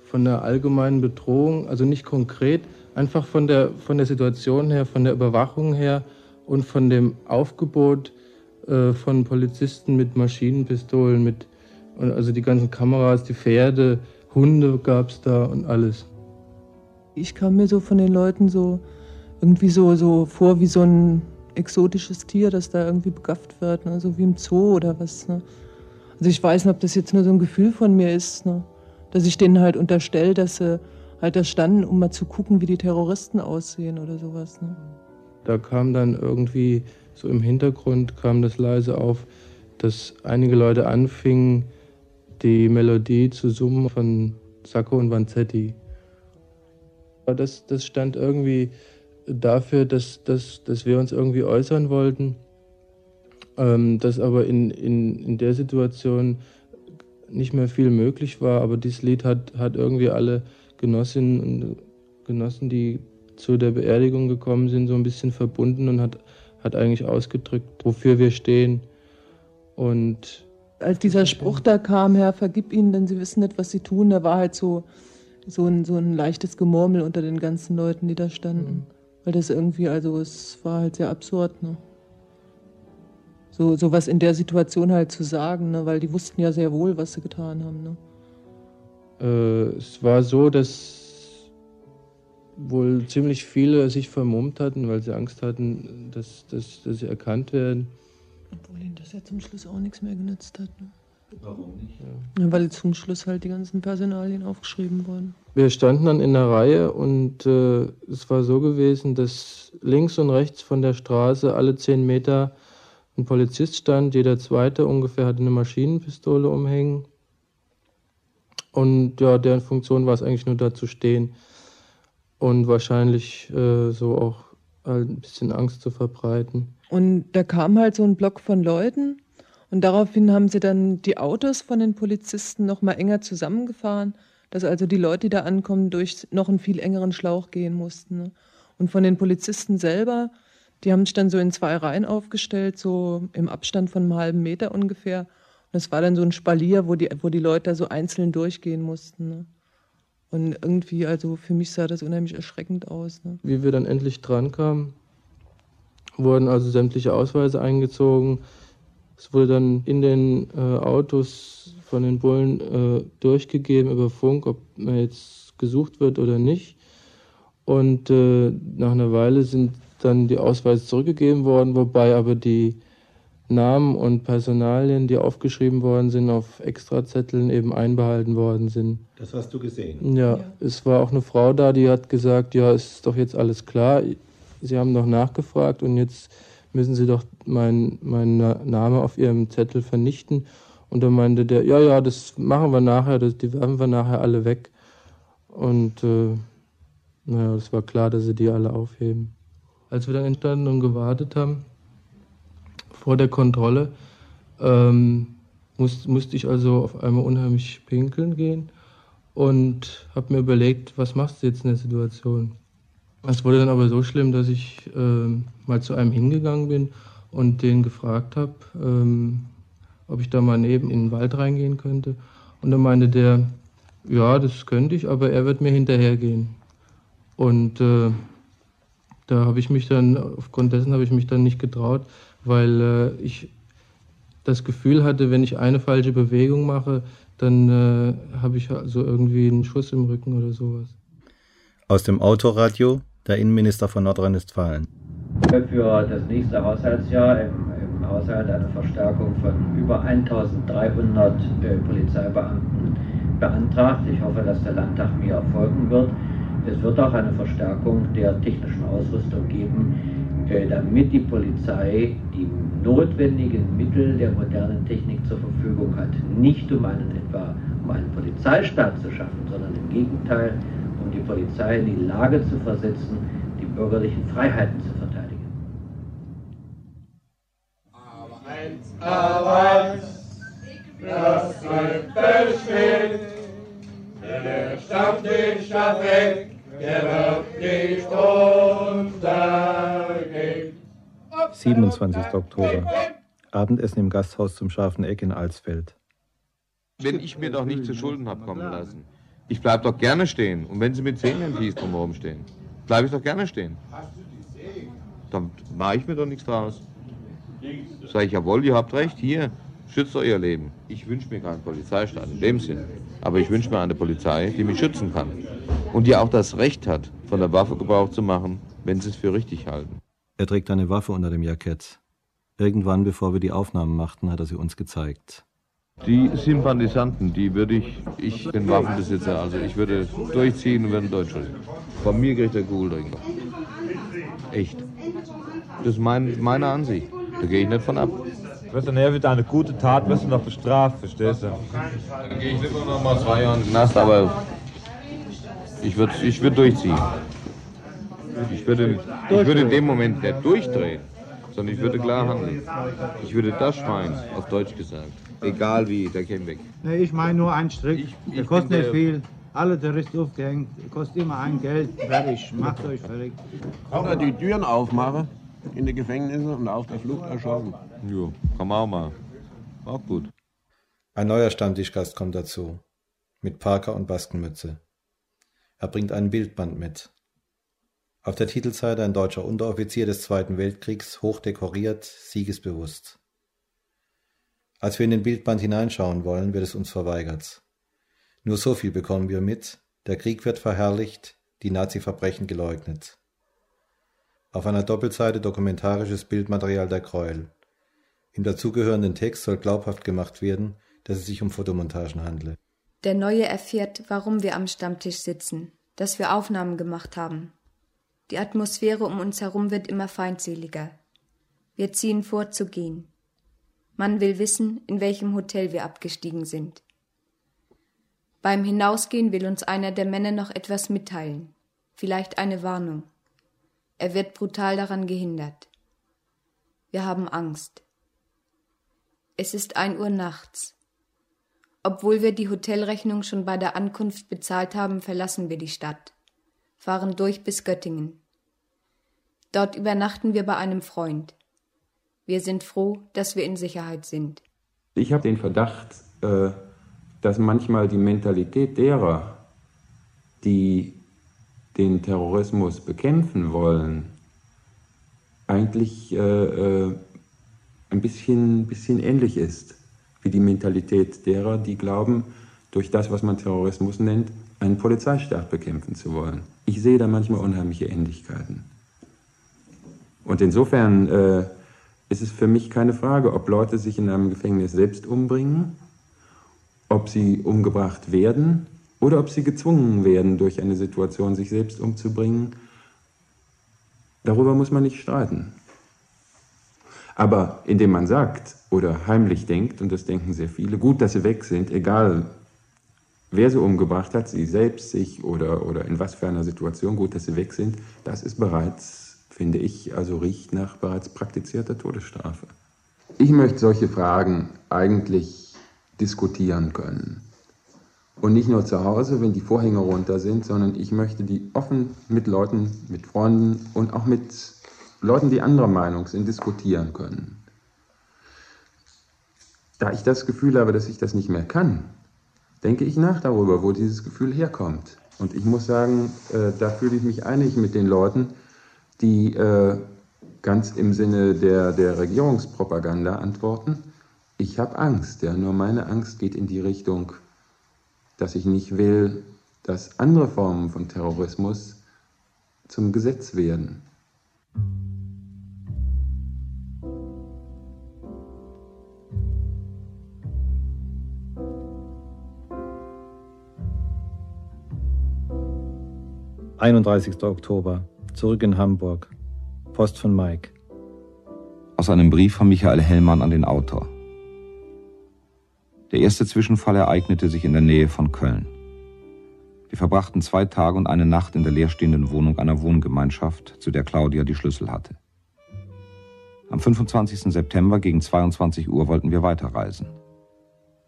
von der allgemeinen Bedrohung, also nicht konkret, einfach von der, von der Situation her, von der Überwachung her und von dem Aufgebot äh, von Polizisten mit Maschinenpistolen, mit also die ganzen Kameras, die Pferde, Hunde gab es da und alles. Ich kam mir so von den Leuten so irgendwie so, so vor wie so ein exotisches Tier, das da irgendwie begafft wird, ne? so wie im Zoo oder was. Ne? Also ich weiß nicht, ob das jetzt nur so ein Gefühl von mir ist, ne? dass ich denen halt unterstelle, dass sie halt da standen, um mal zu gucken, wie die Terroristen aussehen oder sowas. Ne? Da kam dann irgendwie so im Hintergrund kam das leise auf, dass einige Leute anfingen, die Melodie zu summen von Sacco und Vanzetti. Das, das stand irgendwie dafür, dass, dass, dass wir uns irgendwie äußern wollten, ähm, dass aber in, in, in der Situation nicht mehr viel möglich war. Aber dieses Lied hat, hat irgendwie alle Genossinnen und Genossen, die zu der Beerdigung gekommen sind, so ein bisschen verbunden und hat, hat eigentlich ausgedrückt, wofür wir stehen. Und als dieser Spruch da kam, Herr, vergib ihnen, denn sie wissen nicht, was sie tun, da war halt so, so, ein, so ein leichtes Gemurmel unter den ganzen Leuten, die da standen. Mhm. Weil das irgendwie, also es war halt sehr absurd, ne? So, so was in der Situation halt zu sagen, ne? weil die wussten ja sehr wohl, was sie getan haben. Ne? Äh, es war so, dass wohl ziemlich viele sich vermummt hatten, weil sie Angst hatten, dass, dass, dass sie erkannt werden. Obwohl ihnen das ja zum Schluss auch nichts mehr genützt hat. Ne? Warum nicht? Ja, weil zum Schluss halt die ganzen Personalien aufgeschrieben wurden. Wir standen dann in der Reihe und äh, es war so gewesen, dass links und rechts von der Straße alle zehn Meter ein Polizist stand. Jeder zweite ungefähr hatte eine Maschinenpistole umhängen. Und ja, deren Funktion war es eigentlich nur da zu stehen und wahrscheinlich äh, so auch ein bisschen Angst zu verbreiten. Und da kam halt so ein Block von Leuten und daraufhin haben sie dann die Autos von den Polizisten noch mal enger zusammengefahren, dass also die Leute, die da ankommen, durch noch einen viel engeren Schlauch gehen mussten. Ne? Und von den Polizisten selber, die haben sich dann so in zwei Reihen aufgestellt, so im Abstand von einem halben Meter ungefähr. Und das war dann so ein Spalier, wo die, wo die Leute so einzeln durchgehen mussten. Ne? Und irgendwie, also für mich sah das unheimlich erschreckend aus. Ne? Wie wir dann endlich dran kamen, wurden also sämtliche Ausweise eingezogen. Es wurde dann in den äh, Autos von den Bullen äh, durchgegeben über Funk, ob man jetzt gesucht wird oder nicht. Und äh, nach einer Weile sind dann die Ausweise zurückgegeben worden, wobei aber die Namen und Personalien, die aufgeschrieben worden sind, auf Extrazetteln eben einbehalten worden sind. Das hast du gesehen? Ja, ja, es war auch eine Frau da, die hat gesagt, ja, es ist doch jetzt alles klar. Sie haben noch nachgefragt und jetzt müssen Sie doch meinen mein Name auf Ihrem Zettel vernichten. Und dann meinte der, ja, ja, das machen wir nachher, das, die werfen wir nachher alle weg. Und äh, naja, es war klar, dass sie die alle aufheben. Als wir dann entstanden und gewartet haben, vor der Kontrolle, ähm, muss, musste ich also auf einmal unheimlich pinkeln gehen und habe mir überlegt, was machst du jetzt in der Situation? Es wurde dann aber so schlimm, dass ich äh, mal zu einem hingegangen bin und den gefragt habe, ähm, ob ich da mal neben in den Wald reingehen könnte. Und dann meinte der, ja, das könnte ich, aber er wird mir hinterhergehen. Und äh, da habe ich mich dann, aufgrund dessen habe ich mich dann nicht getraut, weil äh, ich das Gefühl hatte, wenn ich eine falsche Bewegung mache, dann äh, habe ich also irgendwie einen Schuss im Rücken oder sowas. Aus dem Autoradio der Innenminister von Nordrhein-Westfalen. Für das nächste Haushaltsjahr im, im, Haushalt eine Verstärkung von über 1300 äh, Polizeibeamten beantragt. Ich hoffe, dass der Landtag mir erfolgen wird. Es wird auch eine Verstärkung der technischen Ausrüstung geben, äh, damit die Polizei die notwendigen Mittel der modernen Technik zur Verfügung hat. Nicht um einen etwa um einen Polizeistaat zu schaffen, sondern im Gegenteil, um die Polizei in die Lage zu versetzen, die bürgerlichen Freiheiten zu verteidigen. Aber eins, aber eins, das Feld steht, der Stammtisch da weg, der wird nicht untergehen. 27. Oktober. Abendessen im Gasthaus zum Scharfen Eck in Alsfeld. Wenn ich mir doch nicht zu Schulden habe kommen lassen. Ich bleib doch gerne stehen. Und wenn Sie mit Zähnenkies drumherum stehen, bleibe ich doch gerne stehen. Dann mache ich mir doch nichts draus. Sag ich, jawohl, ihr habt recht, hier, schützt euer Leben. Ich wünsche mir keinen Polizeistaat in dem Sinn. Aber ich wünsche mir eine Polizei, die mich schützen kann. Und die auch das Recht hat, von der Waffe Gebrauch zu machen, wenn sie es für richtig halten. Er trägt eine Waffe unter dem Jackett. Irgendwann, bevor wir die Aufnahmen machten, hat er sie uns gezeigt. Die Sympathisanten, die würde ich, ich bin Waffenbesitzer, also ich würde durchziehen und würde Deutsch reden. Von mir kriegt der Kugeldrinker. Echt. Das ist mein, meine Ansicht. Da gehe ich nicht von ab. Wirst du nachher wieder eine gute Tat, wirst du noch bestraft, verstehst du? Dann gehe ich lieber noch mal zwei Jahre in den Knast, aber ich würde ich würd durchziehen. Ich würde, ich würde in dem Moment nicht durchdrehen, sondern ich würde klar handeln. Ich würde das Schwein, auf Deutsch gesagt, egal wie, der käme weg. Nee, ich meine nur ein Strick. der ich kostet bin nicht der- viel. Alle Touristen aufgehängt. Kostet immer ein Geld. Fertig. Macht euch verrückt. Oder die Türen aufmachen in die Gefängnisse und auf der Flucht erschossen. Jo, kann man auch mal. Auch gut. Ein neuer Stammtischgast kommt dazu. Mit Parker und Baskenmütze. Er bringt einen Bildband mit. Auf der Titelseite ein deutscher Unteroffizier des Zweiten Weltkriegs, hochdekoriert, siegesbewusst. Als wir in den Bildband hineinschauen wollen, wird es uns verweigert. Nur so viel bekommen wir mit. Der Krieg wird verherrlicht, die Nazi-Verbrechen geleugnet. Auf einer Doppelseite dokumentarisches Bildmaterial der Gräuel. Im dazugehörenden Text soll glaubhaft gemacht werden, dass es sich um Fotomontagen handle. Der Neue erfährt, warum wir am Stammtisch sitzen, dass wir Aufnahmen gemacht haben. Die Atmosphäre um uns herum wird immer feindseliger. Wir ziehen vor zu gehen. Man will wissen, in welchem Hotel wir abgestiegen sind. Beim Hinausgehen will uns einer der Männer noch etwas mitteilen, vielleicht eine Warnung. Er wird brutal daran gehindert. Wir haben Angst. Es ist ein Uhr nachts. Obwohl wir die Hotelrechnung schon bei der Ankunft bezahlt haben, verlassen wir die Stadt, fahren durch bis Göttingen. Dort übernachten wir bei einem Freund. Wir sind froh, dass wir in Sicherheit sind. Ich habe den Verdacht, äh, dass manchmal die Mentalität derer, die den Terrorismus bekämpfen wollen, eigentlich äh, äh, ein bisschen, bisschen ähnlich ist wie die Mentalität derer, die glauben, durch das, was man Terrorismus nennt, einen Polizeistaat bekämpfen zu wollen. Ich sehe da manchmal unheimliche Ähnlichkeiten. Und insofern äh, ist es für mich keine Frage, ob Leute sich in einem Gefängnis selbst umbringen, ob sie umgebracht werden oder ob sie gezwungen werden, durch eine Situation sich selbst umzubringen. Darüber muss man nicht streiten. Aber indem man sagt oder heimlich denkt, und das denken sehr viele, gut, dass sie weg sind, egal wer sie umgebracht hat, sie selbst, sich oder, oder in was für einer Situation, gut, dass sie weg sind, das ist bereits, finde ich, also riecht nach bereits praktizierter Todesstrafe. Ich möchte solche Fragen eigentlich diskutieren können. Und nicht nur zu Hause, wenn die Vorhänge runter sind, sondern ich möchte die offen mit Leuten, mit Freunden und auch mit Leuten, die anderer Meinung sind, diskutieren können. Da ich das Gefühl habe, dass ich das nicht mehr kann, denke ich nach darüber, wo dieses Gefühl herkommt. Und ich muss sagen, äh, da fühle ich mich einig mit den Leuten, die äh, ganz im Sinne der, der Regierungspropaganda antworten. Ich habe Angst, ja, nur meine Angst geht in die Richtung, dass ich nicht will, dass andere Formen von Terrorismus zum Gesetz werden. – 31. Oktober. Zurück in Hamburg. Post von Mike. Aus einem Brief von Michael Hellmann an den Autor. Der erste Zwischenfall ereignete sich in der Nähe von Köln. Wir verbrachten zwei Tage und eine Nacht in der leerstehenden Wohnung einer Wohngemeinschaft, zu der Claudia die Schlüssel hatte. Am 25. September gegen 22 Uhr wollten wir weiterreisen.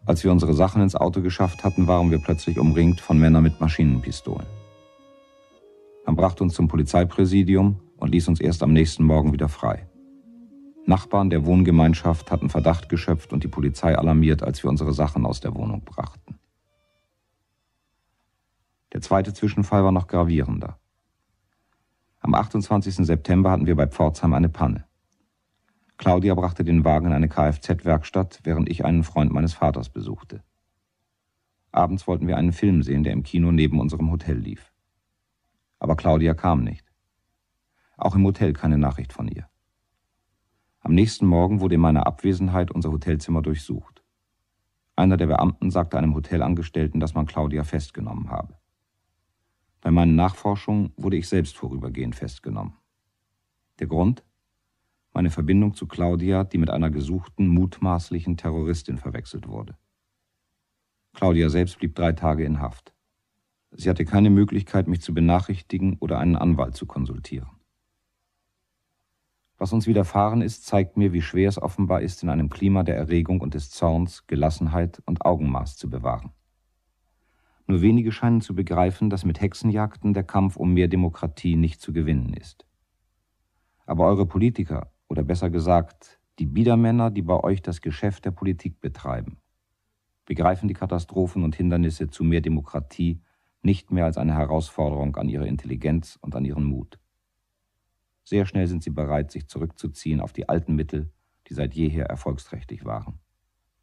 Als wir unsere Sachen ins Auto geschafft hatten, waren wir plötzlich umringt von Männern mit Maschinenpistolen. Man brachte uns zum Polizeipräsidium und ließ uns erst am nächsten Morgen wieder frei. Nachbarn der Wohngemeinschaft hatten Verdacht geschöpft und die Polizei alarmiert, als wir unsere Sachen aus der Wohnung brachten. Der zweite Zwischenfall war noch gravierender. Am 28. September hatten wir bei Pforzheim eine Panne. Claudia brachte den Wagen in eine Kfz-Werkstatt, während ich einen Freund meines Vaters besuchte. Abends wollten wir einen Film sehen, der im Kino neben unserem Hotel lief. Aber Claudia kam nicht. Auch im Hotel keine Nachricht von ihr. Am nächsten Morgen wurde in meiner Abwesenheit unser Hotelzimmer durchsucht. Einer der Beamten sagte einem Hotelangestellten, dass man Claudia festgenommen habe. Bei meinen Nachforschungen wurde ich selbst vorübergehend festgenommen. Der Grund? Meine Verbindung zu Claudia, die mit einer gesuchten, mutmaßlichen Terroristin verwechselt wurde. Claudia selbst blieb drei Tage in Haft. Sie hatte keine Möglichkeit, mich zu benachrichtigen oder einen Anwalt zu konsultieren. Was uns widerfahren ist, zeigt mir, wie schwer es offenbar ist, in einem Klima der Erregung und des Zorns Gelassenheit und Augenmaß zu bewahren. Nur wenige scheinen zu begreifen, dass mit Hexenjagden der Kampf um mehr Demokratie nicht zu gewinnen ist. Aber eure Politiker, oder besser gesagt, die Biedermänner, die bei euch das Geschäft der Politik betreiben, begreifen die Katastrophen und Hindernisse zu mehr Demokratie nicht mehr als eine Herausforderung an ihre Intelligenz und an ihren Mut. Sehr schnell sind sie bereit, sich zurückzuziehen auf die alten Mittel, die seit jeher erfolgsträchtig waren.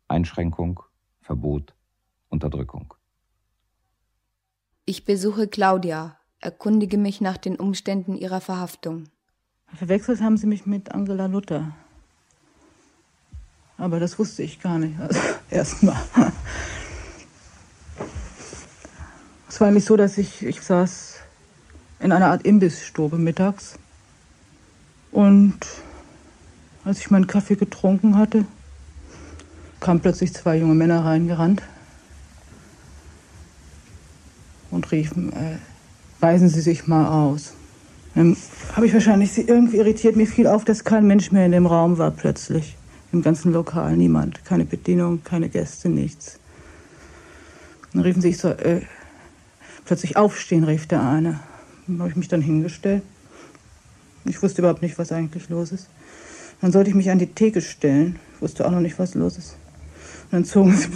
Einschränkung, Verbot, Unterdrückung. Ich besuche Claudia, erkundige mich nach den Umständen ihrer Verhaftung. Verwechselt haben sie mich mit Angela Luther. Aber das wusste ich gar nicht. Also, Erstmal. Es war nämlich so, dass ich, ich saß in einer Art Imbissstube mittags. Und als ich meinen Kaffee getrunken hatte, kamen plötzlich zwei junge Männer reingerannt und riefen, äh, weisen Sie sich mal aus. Dann habe ich wahrscheinlich sie irgendwie irritiert. Mir fiel auf, dass kein Mensch mehr in dem Raum war plötzlich. Im ganzen Lokal niemand. Keine Bedienung, keine Gäste, nichts. Dann riefen sie, ich soll äh, plötzlich aufstehen, rief der eine. Dann habe ich mich dann hingestellt. Ich wusste überhaupt nicht, was eigentlich los ist. Dann sollte ich mich an die Theke stellen. Ich wusste auch noch nicht, was los ist. Und dann zogen sie,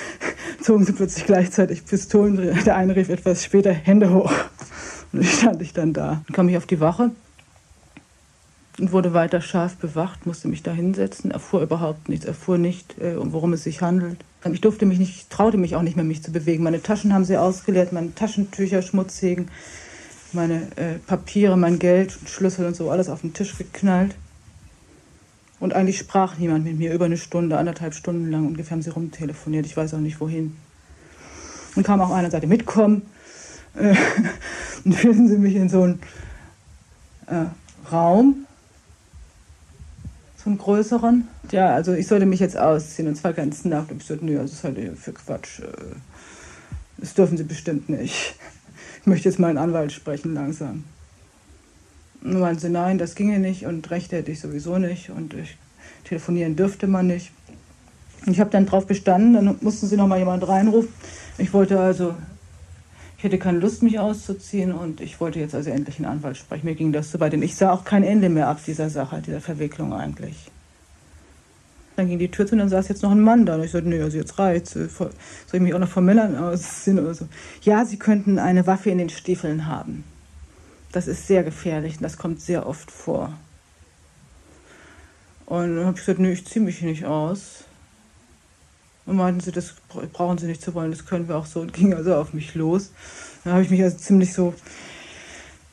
zogen sie plötzlich gleichzeitig Pistolen. Der eine rief etwas später Hände hoch. Und dann stand ich dann da. Dann kam ich auf die Wache und wurde weiter scharf bewacht, musste mich da hinsetzen, erfuhr überhaupt nichts, erfuhr nicht, äh, worum es sich handelt. Ich durfte mich nicht, traute mich auch nicht mehr, mich zu bewegen. Meine Taschen haben sie ausgeleert, meine Taschentücher, Schmutzsägen, meine äh, Papiere, mein Geld, Schlüssel und so, alles auf den Tisch geknallt. Und eigentlich sprach niemand mit mir über eine Stunde, anderthalb Stunden lang ungefähr haben sie rumtelefoniert. Ich weiß auch nicht wohin. Und kam auch einer, sagte, mitkommen. Äh, und führten sie mich in so einen äh, Raum, so einen größeren. Ja, also ich sollte mich jetzt ausziehen und zwar ganz nackt. Und ich sagte, nee, das ist halt für Quatsch. Äh, das dürfen sie bestimmt nicht. Ich möchte jetzt mal einen Anwalt sprechen langsam. Und meinten sie, nein, das ginge nicht und Rechte hätte ich sowieso nicht und ich, telefonieren dürfte man nicht. Und ich habe dann drauf bestanden, dann mussten sie noch mal jemand reinrufen. Ich wollte also, ich hätte keine Lust, mich auszuziehen und ich wollte jetzt also endlich einen Anwalt sprechen. Mir ging das so weit, denn ich sah auch kein Ende mehr ab dieser Sache, dieser Verwicklung eigentlich. Dann ging die Tür zu und dann saß jetzt noch ein Mann da. Und ich sagte, nee, also jetzt reicht's. Soll ich mich auch noch von Männern aussehen oder so? Ja, sie könnten eine Waffe in den Stiefeln haben. Das ist sehr gefährlich und das kommt sehr oft vor. Und dann habe ich gesagt, nee, ich ziehe mich nicht aus. Und meinten sie, das brauchen sie nicht zu wollen, das können wir auch so. Und ging also auf mich los. Dann habe ich mich also ziemlich so,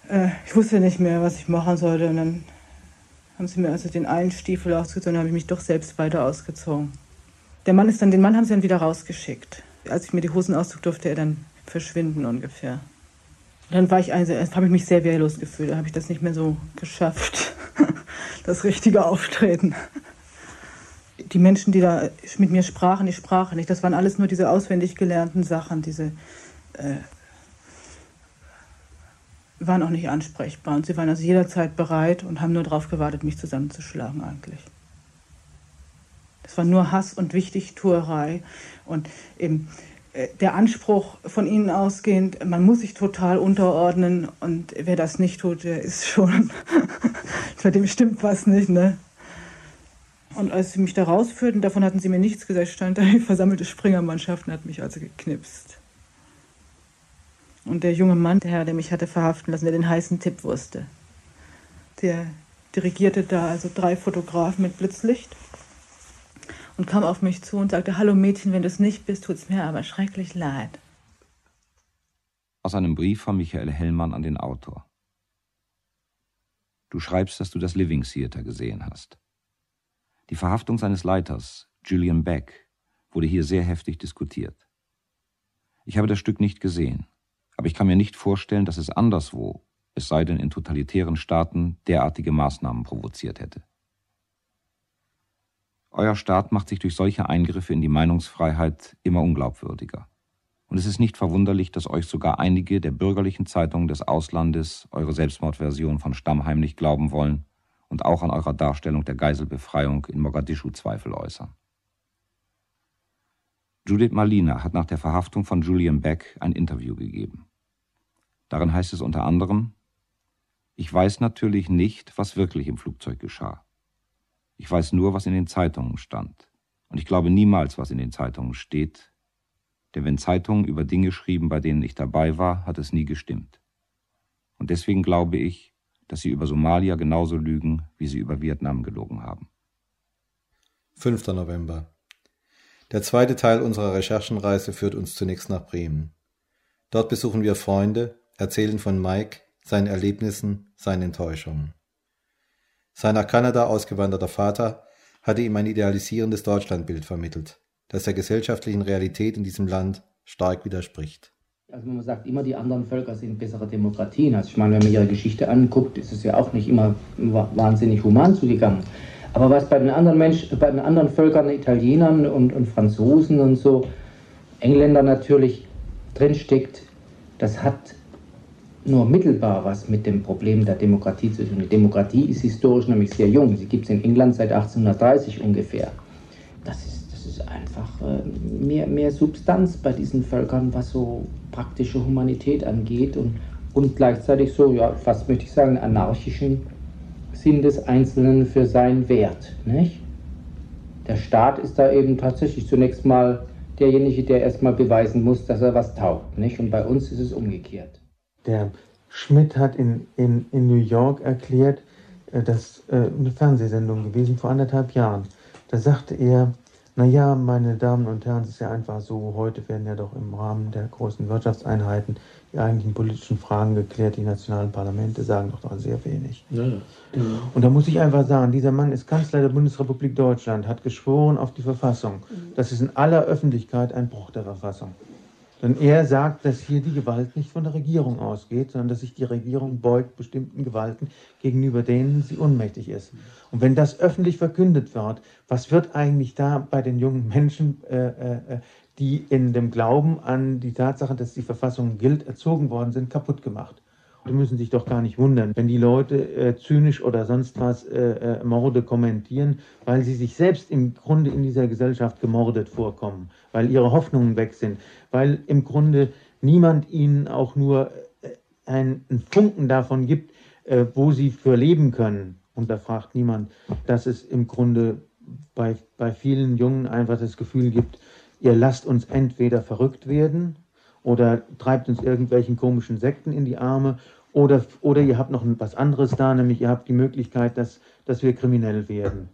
äh, ich wusste nicht mehr, was ich machen sollte. Und dann haben sie mir also den einen Stiefel ausgezogen, dann habe ich mich doch selbst weiter ausgezogen. Der Mann ist dann, den Mann haben sie dann wieder rausgeschickt. Als ich mir die Hosen auszog, durfte er dann verschwinden ungefähr. Dann war ich also, habe ich mich sehr wehrlos gefühlt, dann habe ich das nicht mehr so geschafft. das richtige Auftreten. Die Menschen, die da mit mir sprachen, die sprachen nicht. Das waren alles nur diese auswendig gelernten Sachen, diese äh, waren auch nicht ansprechbar. Und sie waren also jederzeit bereit und haben nur darauf gewartet, mich zusammenzuschlagen eigentlich. Das war nur Hass und Wichtigtuerei. Und eben äh, der Anspruch von ihnen ausgehend, man muss sich total unterordnen und wer das nicht tut, der ist schon, bei dem stimmt was nicht, ne? Und als sie mich da rausführten, davon hatten sie mir nichts gesagt, stand da die versammelte Springermannschaft und hat mich also geknipst. Und der junge Mann, der Herr, der mich hatte verhaften lassen, der den heißen Tipp wusste, der dirigierte da also drei Fotografen mit Blitzlicht und kam auf mich zu und sagte, hallo Mädchen, wenn du es nicht bist, tut's mir aber schrecklich leid. Aus einem Brief von Michael Hellmann an den Autor. Du schreibst, dass du das Living Theater gesehen hast. Die Verhaftung seines Leiters, Julian Beck, wurde hier sehr heftig diskutiert. Ich habe das Stück nicht gesehen, aber ich kann mir nicht vorstellen, dass es anderswo, es sei denn in totalitären Staaten, derartige Maßnahmen provoziert hätte. Euer Staat macht sich durch solche Eingriffe in die Meinungsfreiheit immer unglaubwürdiger. Und es ist nicht verwunderlich, dass euch sogar einige der bürgerlichen Zeitungen des Auslandes eure Selbstmordversion von Stammheim nicht glauben wollen und auch an eurer Darstellung der Geiselbefreiung in Mogadischu Zweifel äußern. Judith Malina hat nach der Verhaftung von Julian Beck ein Interview gegeben. Darin heißt es unter anderem, ich weiß natürlich nicht, was wirklich im Flugzeug geschah. Ich weiß nur, was in den Zeitungen stand. Und ich glaube niemals, was in den Zeitungen steht, denn wenn Zeitungen über Dinge schrieben, bei denen ich dabei war, hat es nie gestimmt. Und deswegen glaube ich, dass sie über Somalia genauso lügen, wie sie über Vietnam gelogen haben. 5. November. Der zweite Teil unserer Recherchenreise führt uns zunächst nach Bremen. Dort besuchen wir Freunde, erzählen von Mike, seinen Erlebnissen, seinen Enttäuschungen. Sein nach Kanada ausgewanderter Vater hatte ihm ein idealisierendes Deutschlandbild vermittelt, das der gesellschaftlichen Realität in diesem Land stark widerspricht. Also man sagt immer, die anderen Völker sind bessere Demokratien. Also ich meine, wenn man ihre Geschichte anguckt, ist es ja auch nicht immer wahnsinnig human zugegangen. Aber was bei den anderen Menschen, bei den anderen Völkern, Italienern und, und Franzosen und so, Engländer natürlich drinsteckt, das hat nur mittelbar was mit dem Problem der Demokratie zu tun. Die Demokratie ist historisch nämlich sehr jung. Sie gibt es in England seit 1830 ungefähr. Das ist, ist einfach äh, mehr, mehr Substanz bei diesen Völkern, was so praktische Humanität angeht und, und gleichzeitig so, ja, fast möchte ich sagen, anarchischen Sinn des Einzelnen für seinen Wert. Nicht? Der Staat ist da eben tatsächlich zunächst mal derjenige, der erstmal beweisen muss, dass er was taugt. Nicht? Und bei uns ist es umgekehrt. Der Schmidt hat in, in, in New York erklärt, äh, das äh, eine Fernsehsendung gewesen vor anderthalb Jahren. Da sagte er, naja, meine Damen und Herren, es ist ja einfach so, heute werden ja doch im Rahmen der großen Wirtschaftseinheiten die eigentlichen politischen Fragen geklärt. Die nationalen Parlamente sagen doch, sehr wenig. Ja, ja. Und da muss ich einfach sagen, dieser Mann ist Kanzler der Bundesrepublik Deutschland, hat geschworen auf die Verfassung. Das ist in aller Öffentlichkeit ein Bruch der Verfassung. Denn er sagt, dass hier die Gewalt nicht von der Regierung ausgeht, sondern dass sich die Regierung beugt bestimmten Gewalten gegenüber denen sie unmächtig ist. Und wenn das öffentlich verkündet wird, was wird eigentlich da bei den jungen Menschen, äh, äh, die in dem Glauben an die Tatsache, dass die Verfassung gilt, erzogen worden sind, kaputt gemacht? Die müssen sich doch gar nicht wundern, wenn die Leute äh, zynisch oder sonst was äh, äh, Morde kommentieren, weil sie sich selbst im Grunde in dieser Gesellschaft gemordet vorkommen, weil ihre Hoffnungen weg sind, weil im Grunde niemand ihnen auch nur äh, einen, Funken davon gibt, äh, wo sie für leben können. Und da fragt niemand, dass es im Grunde bei, bei vielen Jungen einfach das Gefühl gibt, ihr lasst uns entweder verrückt werden oder treibt uns irgendwelchen komischen Sekten in die Arme oder, oder ihr habt noch was anderes da, nämlich ihr habt die Möglichkeit, dass, dass wir kriminell werden.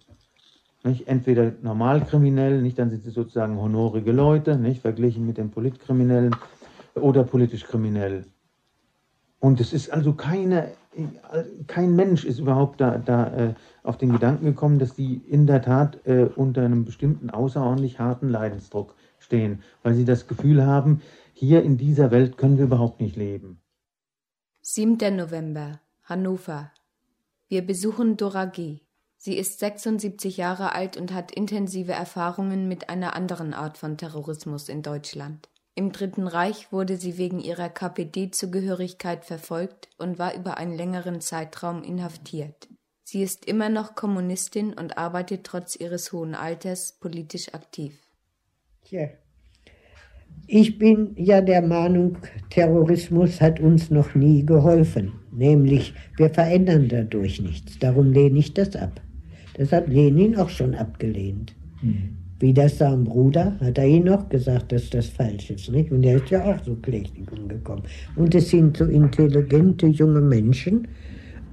Nicht? Entweder normal kriminell, nicht, dann sind sie sozusagen honorige Leute, nicht, verglichen mit den Politkriminellen, oder politisch kriminell. Und es ist also keine, kein Mensch ist überhaupt da, da äh, auf den Gedanken gekommen, dass die in der Tat äh, unter einem bestimmten außerordentlich harten Leidensdruck stehen, weil sie das Gefühl haben, hier in dieser Welt können wir überhaupt nicht leben. 7. November, Hannover. Wir besuchen Dora G. Sie ist 76 Jahre alt und hat intensive Erfahrungen mit einer anderen Art von Terrorismus in Deutschland. Im Dritten Reich wurde sie wegen ihrer KPD-Zugehörigkeit verfolgt und war über einen längeren Zeitraum inhaftiert. Sie ist immer noch Kommunistin und arbeitet trotz ihres hohen Alters politisch aktiv. Tja, ich bin ja der Meinung, Terrorismus hat uns noch nie geholfen. Nämlich, wir verändern dadurch nichts. Darum lehne ich das ab. Das hat Lenin auch schon abgelehnt. Mhm. Wie das sein Bruder, hat er ihn noch gesagt, dass das falsch ist. Nicht? Und er ist ja auch so kläglich umgekommen. Und es sind so intelligente junge Menschen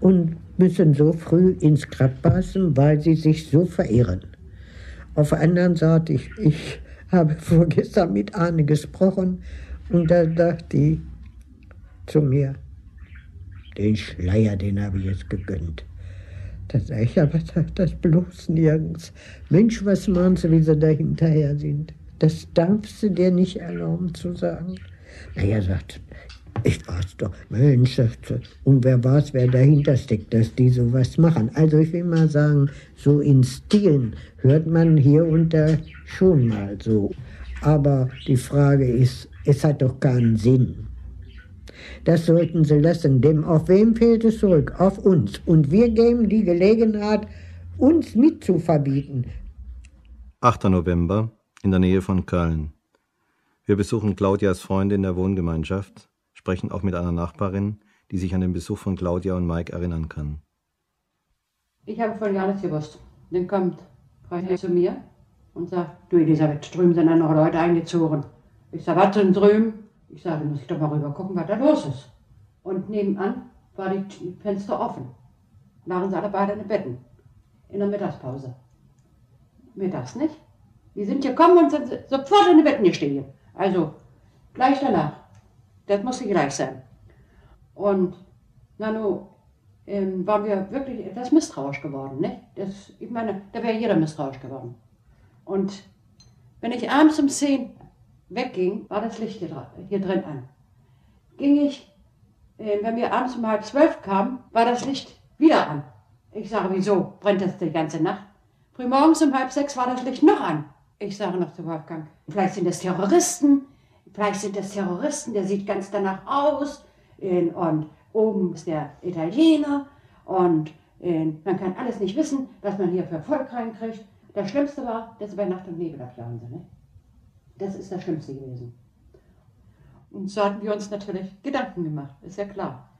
und müssen so früh ins Grab passen, weil sie sich so verirren. Auf der anderen Seite, ich, ich habe vorgestern mit Arne gesprochen und da dachte ich zu mir, den Schleier, den habe ich jetzt gegönnt. Da sage ich, aber das bloß nirgends. Mensch, was meinst du, wie sie da hinterher sind? Das darfst du dir nicht erlauben zu sagen. Naja, sagt, ich weiß doch, Mensch, und wer weiß, wer dahinter steckt, dass die sowas machen. Also ich will mal sagen, so in Stilen hört man hier und da schon mal so. Aber die Frage ist, es hat doch keinen Sinn. Das sollten sie lassen, denn auf wem fehlt es zurück? Auf uns. Und wir geben die Gelegenheit, uns mitzuverbieten. 8. November in der Nähe von Köln. Wir besuchen Claudias Freunde in der Wohngemeinschaft, sprechen auch mit einer Nachbarin, die sich an den Besuch von Claudia und Mike erinnern kann. Ich habe von nichts gewusst. Dann kommt Frau zu mir und sagt, du Elisabeth, drüben sind dann noch Leute eingezogen. Ich sage, was denn drüben? Ich sage, muss ich doch mal rüber gucken, was da los ist. Und nebenan war die Fenster offen. Lagen sie alle beide in den Betten. In der Mittagspause. Mittags nicht? Die sind gekommen und sind sofort in den Betten gestiegen. Also gleich danach. Das musste gleich sein. Und na nu, ähm, waren wir wirklich etwas misstrauisch geworden. Nicht? Das, ich meine, da wäre jeder misstrauisch geworden. Und wenn ich abends um 10 wegging, war das Licht hier, hier drin an. Ging ich, äh, wenn wir abends um halb zwölf kamen, war das Licht wieder an. Ich sage, wieso brennt das die ganze Nacht? Frühmorgens um halb sechs war das Licht noch an. Ich sage noch zu Wolfgang, vielleicht sind das Terroristen, vielleicht sind das Terroristen, der sieht ganz danach aus. Und oben ist der Italiener und man kann alles nicht wissen, was man hier für Volk reinkriegt. Das Schlimmste war, dass sie bei Nacht und Nebel abjagen sind. Ne? Das ist das Schlimmste gewesen. Und so hatten wir uns natürlich Gedanken gemacht, ist ja klar.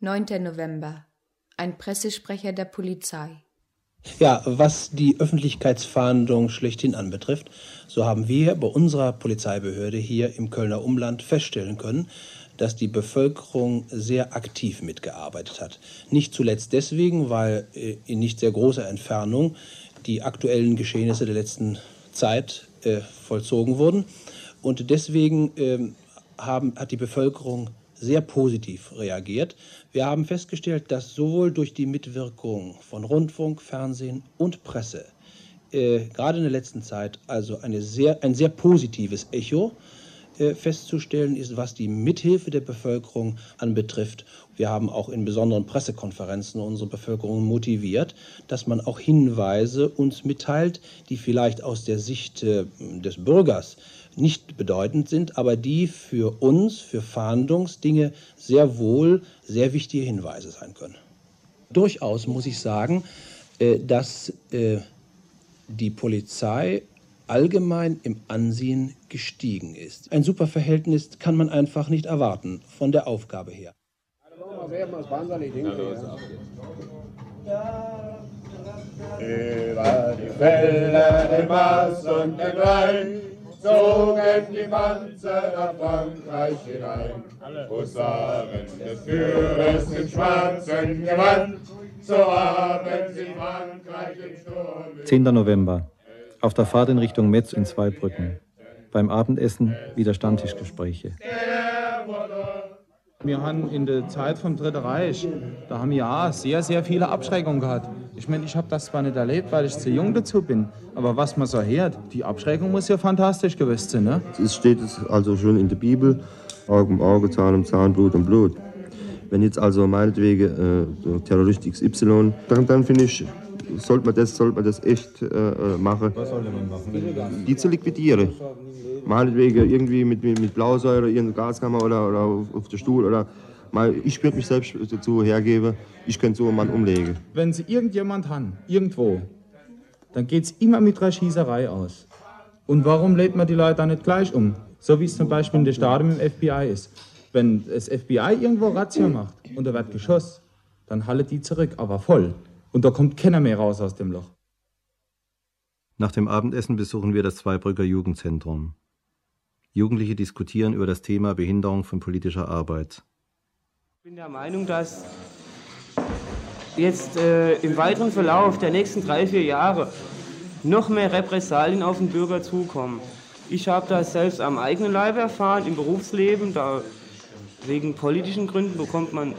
9. November. Ein Pressesprecher der Polizei. Ja, was die Öffentlichkeitsfahndung schlechthin anbetrifft, so haben wir bei unserer Polizeibehörde hier im Kölner Umland feststellen können, dass die Bevölkerung sehr aktiv mitgearbeitet hat. Nicht zuletzt deswegen, weil äh, in nicht sehr großer Entfernung die aktuellen Geschehnisse der letzten Zeit äh, vollzogen wurden. Und deswegen ähm, haben, hat die Bevölkerung sehr positiv reagiert. Wir haben festgestellt, dass sowohl durch die Mitwirkung von Rundfunk, Fernsehen und Presse äh, gerade in der letzten Zeit also sehr, ein sehr positives Echo äh, festzustellen ist, was die Mithilfe der Bevölkerung anbetrifft. Wir haben auch in besonderen Pressekonferenzen unsere Bevölkerung motiviert, dass man auch Hinweise uns mitteilt, die vielleicht aus der Sicht äh, des Bürgers nicht bedeutend sind, aber die für uns, für Fahndungsdinge sehr wohl sehr wichtige Hinweise sein können. Durchaus muss ich sagen, äh, dass die Polizei allgemein im Ansehen gestiegen ist. Ein super Verhältnis kann man einfach nicht erwarten von der Aufgabe her. Über die Felder, den Mars und den Rhein zogen die Panzer nach Frankreich hinein. Husaren des Führers im schwarzen Gewand, so haben sie Frankreich im Sturm. 10. November. Auf der Fahrt in Richtung Metz in Zweibrücken. Beim Abendessen wieder Stammtischgespräche. Wir haben in der Zeit vom Dritten Reich, da haben wir ja sehr, sehr viele Abschreckungen gehabt. Ich meine, ich habe das zwar nicht erlebt, weil ich zu jung dazu bin, aber was man so hört, die Abschreckung muss ja fantastisch gewesen sein, ne? Es steht also schon in der Bibel, Auge um Auge, Zahn um Zahn, Blut um Blut. Wenn jetzt also meinetwegen äh, Terrorist XY, dann, dann finde ich, sollte man das, sollte man das echt äh, äh machen. Was sollte man machen? Die zu liquidieren. Meinetwegen irgendwie mit, mit, mit Blausäure in der Gaskammer oder, oder auf, auf der Stuhl oder mal, ich würde mich selbst dazu hergeben, ich könnte so einen Mann umlegen. Wenn Sie irgendjemand haben, irgendwo, dann geht es immer mit einer Schießerei aus. Und warum lädt man die Leute dann nicht gleich um? So wie es zum Beispiel in den Staaten im FBI ist. Wenn das FBI irgendwo Razzia macht und da wird geschossen, dann haltet die zurück, aber voll. Und da kommt keiner mehr raus aus dem Loch. Nach dem Abendessen besuchen wir das Zweibrücker Jugendzentrum. Jugendliche diskutieren über das Thema Behinderung von politischer Arbeit. Ich bin der Meinung, dass jetzt äh, im weiteren Verlauf der nächsten drei, vier Jahre noch mehr Repressalien auf den Bürger zukommen. Ich habe das selbst am eigenen Leib erfahren im Berufsleben. Da wegen politischen Gründen bekommt man,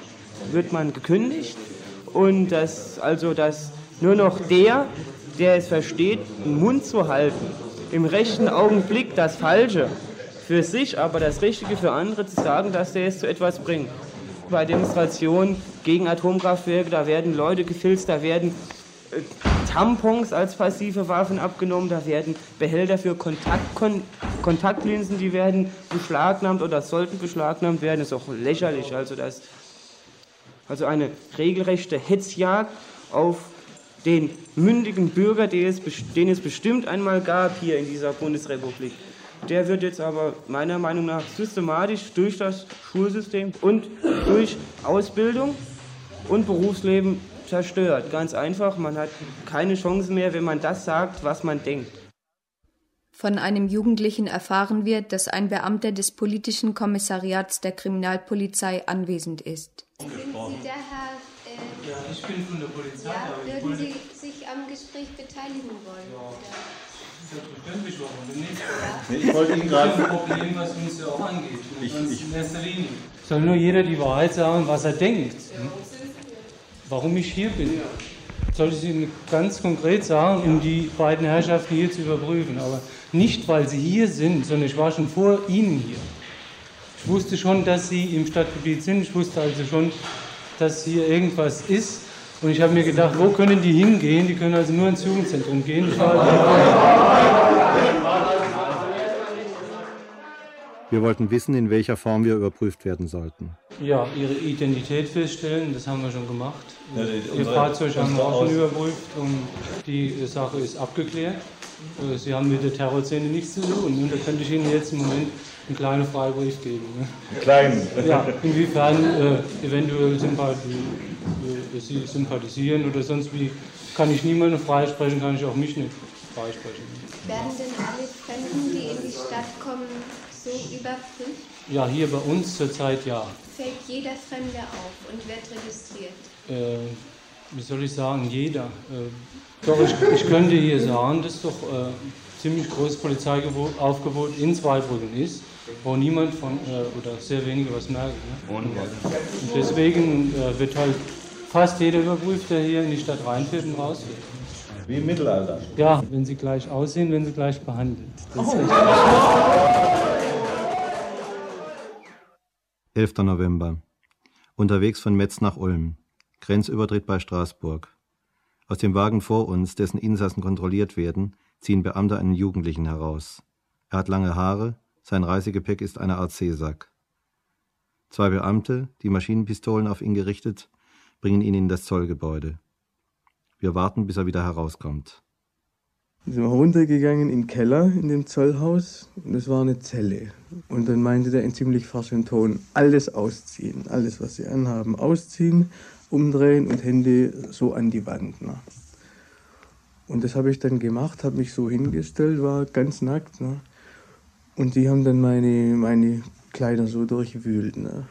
wird man gekündigt. Und dass also dass nur noch der, der es versteht, den Mund zu halten, im rechten Augenblick das Falsche für sich, aber das Richtige für andere zu sagen, dass der es zu etwas bringt. Bei Demonstrationen gegen Atomkraftwerke, da werden Leute gefilzt, da werden äh, Tampons als passive Waffen abgenommen, da werden Behälter für Kontakt, Kon Kontaktlinsen, die werden beschlagnahmt oder sollten beschlagnahmt werden. Ist auch lächerlich. Also, das, also eine regelrechte Hetzjagd auf den mündigen Bürger, den es, den es bestimmt einmal gab hier in dieser Bundesrepublik. Der wird jetzt aber meiner Meinung nach systematisch durch das Schulsystem und durch Ausbildung und Berufsleben zerstört. Ganz einfach, man hat keine Chance mehr, wenn man das sagt, was man denkt. Von einem Jugendlichen erfahren wir, dass ein Beamter des politischen Kommissariats der Kriminalpolizei anwesend ist. Sind Sie der Herr? Äh, ja, ich bin von der Polizei. Ja, würden Sie sich am Gespräch beteiligen wollen? Ja. Selbstverständlich, warum nicht? Nee, ich wollte Ihnen gerade. Das ist ein Problem, was uns ja auch angeht. Ich, ich, in erster Linie. Soll nur jeder die Wahrheit sagen, was er denkt. Hm? Warum ich hier bin. Soll ich Ihnen ganz konkret sagen, um die beiden Herrschaften hier zu überprüfen. Aber nicht, weil sie hier sind, sondern ich war schon vor Ihnen hier. Ich wusste schon, dass Sie im Stadtgebiet sind. Ich wusste also schon, dass hier irgendwas ist. Und ich habe mir gedacht, wo können die hingehen? Die können also nur ins Jugendzentrum gehen. wir wollten wissen, in welcher Form wir überprüft werden sollten. Ja, ihre Identität feststellen, das haben wir schon gemacht. Ja, Ihr Fahrzeug haben wir auch schon überprüft und die Sache ist abgeklärt. Äh, Sie haben mit der Terrorszene nichts zu tun. Und da könnte ich Ihnen jetzt im Moment einen kleinen Freibrief geben. Ne? Kleinen? Ja, inwiefern äh, eventuell Sympathie, Sie sympathisieren oder sonst wie, kann ich niemanden freisprechen, kann ich auch mich nicht freisprechen. Werden denn alle Fremden, die in die Stadt kommen, so überprüft? Ja, hier bei uns zurzeit ja. Fällt jeder Fremde auf und wird registriert? Äh, wie soll ich sagen, jeder. Äh, doch, ich, ich könnte hier sagen, dass doch äh, ziemlich großes Polizeiaufgebot in Zweibrücken ist, wo niemand von äh, oder sehr wenige was merken. Ne? Und deswegen äh, wird halt fast jeder überprüft, der hier in die Stadt reinfährt und rausfährt. Wie im Mittelalter. Ja, wenn sie gleich aussehen, werden sie gleich behandelt. Das oh. 11. November. Unterwegs von Metz nach Ulm. Grenzübertritt bei Straßburg. Aus dem Wagen vor uns, dessen Insassen kontrolliert werden, ziehen Beamte einen Jugendlichen heraus. Er hat lange Haare, sein Reisegepäck ist eine Art Seesack. Zwei Beamte, die Maschinenpistolen auf ihn gerichtet, bringen ihn in das Zollgebäude. Wir warten, bis er wieder herauskommt. Wir sind runtergegangen im Keller in dem Zollhaus und es war eine Zelle. Und dann meinte der in ziemlich forschem Ton, alles ausziehen, alles was sie anhaben, ausziehen umdrehen und Hände so an die Wand. Ne? Und das habe ich dann gemacht, habe mich so hingestellt, war ganz nackt. Ne? Und die haben dann meine, meine Kleider so durchwühlt. Ne?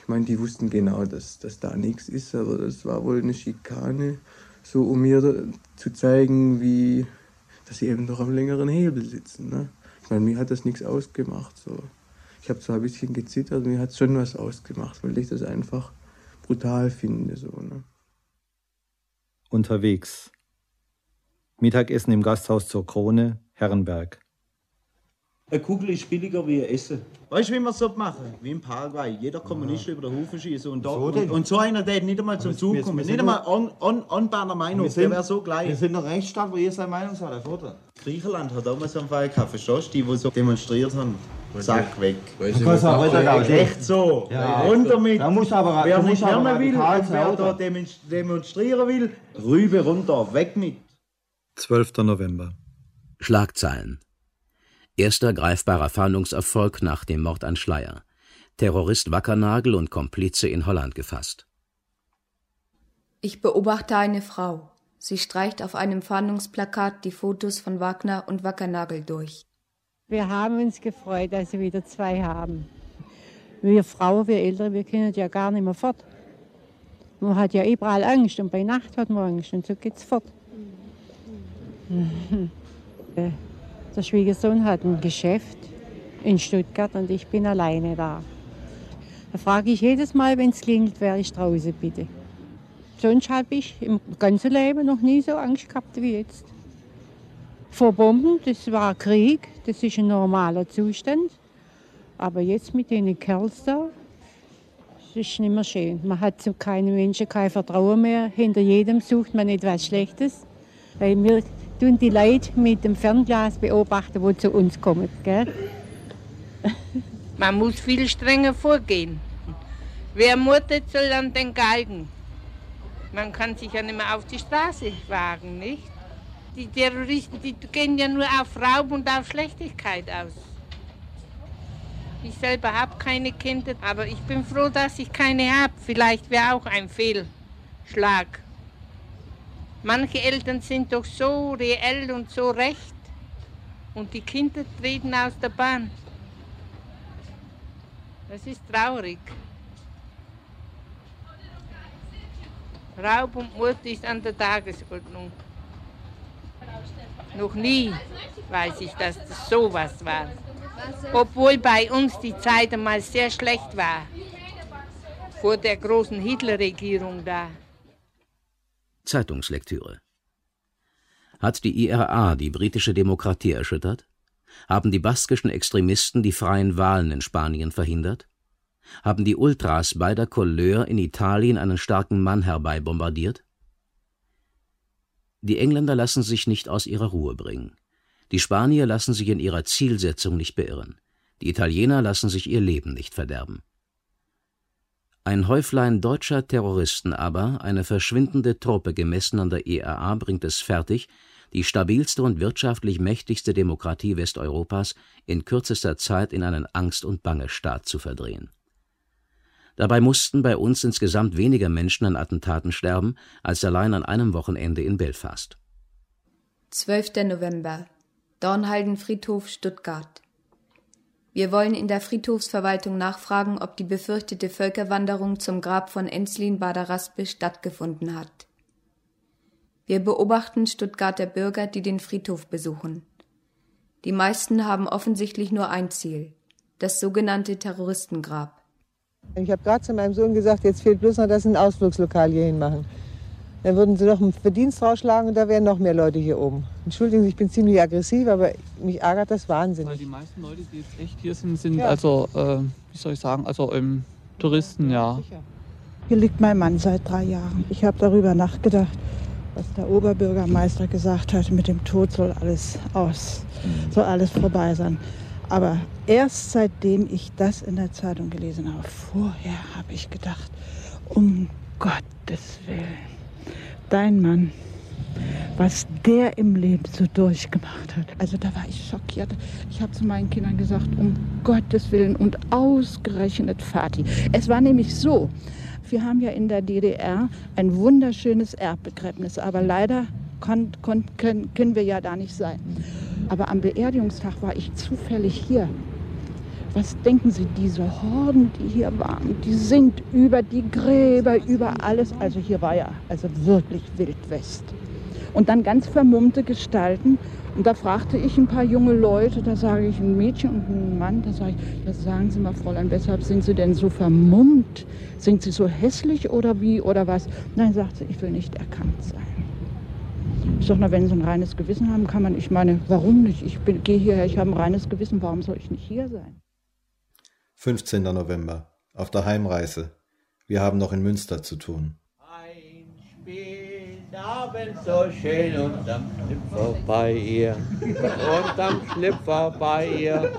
Ich meine, die wussten genau, dass, dass da nichts ist, aber das war wohl eine Schikane, so um mir zu zeigen, wie, dass sie eben doch am längeren Hebel sitzen. Ne? Ich meine, mir hat das nichts ausgemacht. So. Ich habe zwar ein bisschen gezittert, mir hat es schon was ausgemacht, weil ich das einfach brutal finde. So, ne? Unterwegs. Mittagessen im Gasthaus zur Krone, Herrenberg. Eine Kugel ist billiger wie ein Essen. Weißt du, wie wir es so machen? Wie im Paraguay. Jeder Kommunist ja. über den Haufen schießen. Und, so und, und, so einer, der nicht einmal zum Zug kommt. Nicht einmal an, an, anbahner Meinung. Sind, der wäre so gleich. Wir sind ein Rechtsstaat, wo ihr seine Meinung sagt, oder? Griechenland hat auch mal so einen Fall gehabt. Verstehst du? Die, die so demonstriert haben. Zack, weg. Weißt du, was auch echt so. Ja, runter mit. Da muss aber, wer nicht lernen will, wer da demonstrieren will, rübe runter, weg mit. 12. November. Schlagzeilen. Erster greifbarer Fahndungserfolg nach dem Mord an Schleier. Terrorist Wackernagel und Komplize in Holland gefasst. Ich beobachte eine Frau. Sie streicht auf einem Fahndungsplakat die Fotos von Wagner und Wackernagel durch. Wir haben uns gefreut, dass sie wieder zwei haben. Wir Frauen, wir Ältere, wir können ja gar nicht mehr fort. Man hat ja überall Angst und bei Nacht hat man Angst und so geht's fort. Der Schwiegersohn hat ein Geschäft in Stuttgart und ich bin alleine da. Da frage ich jedes Mal, wenn es klingelt, wer ich draußen bitte. Sonst habe ich im ganzen Leben noch nie so Angst gehabt wie jetzt. Vor Bomben, das war Krieg, das ist ein normaler Zustand. Aber jetzt mit den Kerls da, das ist nicht mehr schön. Man hat zu keinem Menschen kein Vertrauen mehr. Hinter jedem sucht man etwas Schlechtes. Weil wir tun die Leute mit dem Fernglas beobachten, die zu uns kommen. Gell? Man muss viel strenger vorgehen. Wer murtet, soll an den Galgen. Man kann sich ja nicht mehr auf die Straße wagen, nicht? Die Terroristen, die gehen ja nur auf Raub und auf Schlechtigkeit aus. Ich selber habe keine Kinder, aber ich bin froh, dass ich keine habe. Vielleicht wäre auch ein Fehlschlag. Manche Eltern sind doch so reell und so recht und die Kinder treten aus der Bahn. Das ist traurig. Raub und Mord ist an der Tagesordnung. Noch nie weiß ich, dass das sowas war. Obwohl bei uns die Zeit einmal sehr schlecht war. Vor der großen Hitlerregierung da. Zeitungslektüre. Hat die IRA die britische Demokratie erschüttert? Haben die baskischen Extremisten die freien Wahlen in Spanien verhindert? Haben die Ultras beider Couleur in Italien einen starken Mann herbeibombardiert? Die Engländer lassen sich nicht aus ihrer Ruhe bringen. Die Spanier lassen sich in ihrer Zielsetzung nicht beirren. Die Italiener lassen sich ihr Leben nicht verderben. Ein Häuflein deutscher Terroristen aber, eine verschwindende Truppe gemessen an der IRA, bringt es fertig, die stabilste und wirtschaftlich mächtigste Demokratie Westeuropas in kürzester Zeit in einen Angst- und Bange-Staat zu verdrehen. Dabei mussten bei uns insgesamt weniger Menschen an Attentaten sterben als allein an einem Wochenende in Belfast. 12. November Dornhalden-Friedhof, Stuttgart wir wollen in der Friedhofsverwaltung nachfragen, ob die befürchtete Völkerwanderung zum Grab von Enslin Bader-Raspe stattgefunden hat. Wir beobachten Stuttgarter Bürger, die den Friedhof besuchen. Die meisten haben offensichtlich nur ein Ziel, das sogenannte Terroristengrab. Ich habe gerade zu meinem Sohn gesagt, jetzt fehlt bloß noch, dass sie ein Ausflugslokal hier hinmachen. Dann würden sie noch einen Verdienst rausschlagen und da wären noch mehr Leute hier oben. Entschuldigen Sie, ich bin ziemlich aggressiv, aber mich ärgert das wahnsinnig. Weil die meisten Leute, die jetzt echt hier sind, sind ja. also, äh, wie soll ich sagen, also ähm, Touristen, ja. Hier liegt mein Mann seit drei Jahren. Ich habe darüber nachgedacht, was der Oberbürgermeister gesagt hat, mit dem Tod soll alles aus, mhm. soll alles vorbei sein. Aber erst seitdem ich das in der Zeitung gelesen habe, vorher habe ich gedacht, um Gottes Willen dein Mann, was der im Leben so durchgemacht hat. Also da war ich schockiert. Ich habe zu meinen Kindern gesagt, um Gottes Willen und ausgerechnet Vati. Es war nämlich so, wir haben ja in der DDR ein wunderschönes Erbbegräbnis, aber leider kon, kon, können, können wir ja da nicht sein. Aber am Beerdigungstag war ich zufällig hier was denken Sie, diese Horden, die hier waren, die sind über die Gräber, über alles. Also hier war ja also wirklich Wildwest. Und dann ganz vermummte Gestalten. Und da fragte ich ein paar junge Leute, da sage ich ein Mädchen und ein Mann, da sage ich, ja, sagen Sie mal, Fräulein, weshalb sind Sie denn so vermummt? Sind Sie so hässlich oder wie oder was? Nein, sagt sie, ich will nicht erkannt sein. Ich sage, na, wenn Sie ein reines Gewissen haben, kann man, ich meine, warum nicht? Ich gehe hierher, ich habe ein reines Gewissen, warum soll ich nicht hier sein? 15. November, auf der Heimreise. Wir haben noch in Münster zu tun. Abend so schön unterm Schlüpfer bei ihr, unterm Schlüpfer bei ihr,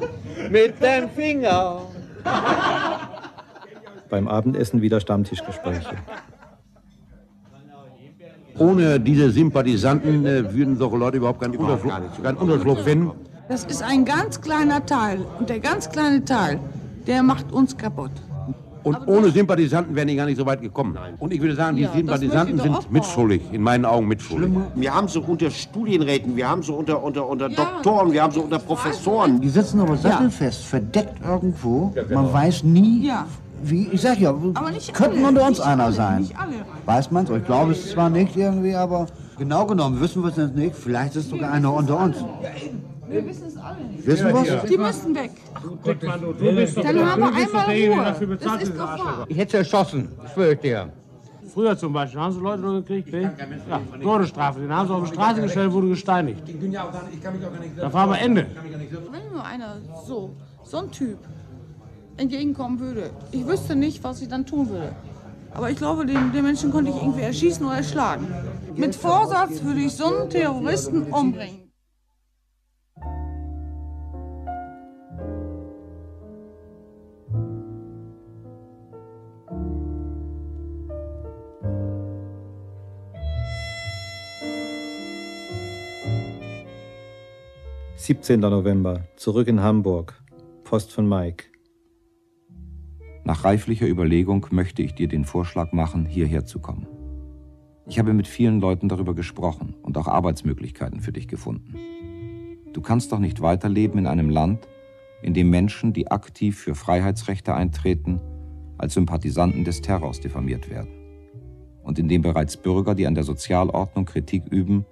mit dem Finger. Beim Abendessen wieder Stammtischgespräche. Ohne diese Sympathisanten äh, würden solche Leute überhaupt keinen Unterschlupf, keinen Unterschlupf finden. Das ist ein ganz kleiner Teil. Und der ganz kleine Teil, der macht uns kaputt. Und ohne Sympathisanten wären die gar nicht so weit gekommen. Und ich würde sagen, die Ja, Sympathisanten sind mitschuldig, in meinen Augen mitschuldig. Wir haben so unter Studienräten, wir haben so unter, unter, unter Doktoren, wir haben so unter Professoren. Die sitzen aber sattelfest, verdeckt irgendwo. Man weiß nie, Ja. wie, ich sag ja, Aber nicht könnten alle, unter uns nicht einer alle, sein. nicht alle. Weiß man's? Ich glaube es zwar nicht irgendwie, aber genau genommen wissen wir es jetzt nicht. Vielleicht ist sogar einer unter uns. Wir wissen es alle nicht. Wissen wir's? Die müssen weg. Dann haben wir einmal Ruhe. Das ist doch wahr. Ich hätte erschossen, das schwöre ich dir. Früher zum Beispiel haben sie Leute noch gekriegt, ne? Ja, Todesstrafe. Den haben sie auf die Straße gestellt, wurde gesteinigt. Da war aber Ende. Wenn mir einer so, so ein Typ entgegenkommen würde, ich wüsste nicht, was ich dann tun würde. Aber ich glaube, den, den Menschen konnte ich irgendwie erschießen oder erschlagen. Mit Vorsatz würde ich so einen Terroristen umbringen. – 17. November, zurück in Hamburg. Post von Mike. Nach reiflicher Überlegung möchte ich dir den Vorschlag machen, hierher zu kommen. Ich habe mit vielen Leuten darüber gesprochen und auch Arbeitsmöglichkeiten für dich gefunden. Du kannst doch nicht weiterleben in einem Land, in dem Menschen, die aktiv für Freiheitsrechte eintreten, als Sympathisanten des Terrors diffamiert werden. Und in dem bereits Bürger, die an der Sozialordnung Kritik üben,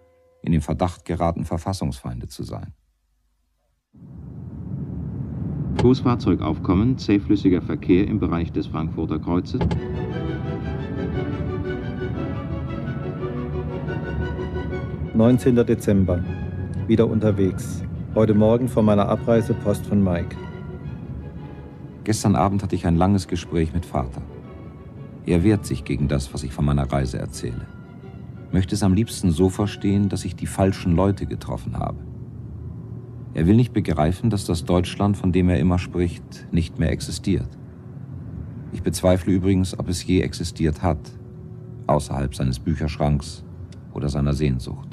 in den Verdacht geraten, Verfassungsfeinde zu sein. Großfahrzeugaufkommen, zähflüssiger Verkehr im Bereich des Frankfurter Kreuzes. – 19. Dezember, wieder unterwegs. Heute Morgen vor meiner Abreise Post von Mike. Gestern Abend hatte ich ein langes Gespräch mit Vater. Er wehrt sich gegen das, was ich von meiner Reise erzähle. Möchte es am liebsten so verstehen, dass ich die falschen Leute getroffen habe. Er will nicht begreifen, dass das Deutschland, von dem er immer spricht, nicht mehr existiert. Ich bezweifle übrigens, ob es je existiert hat, außerhalb seines Bücherschranks oder seiner Sehnsucht.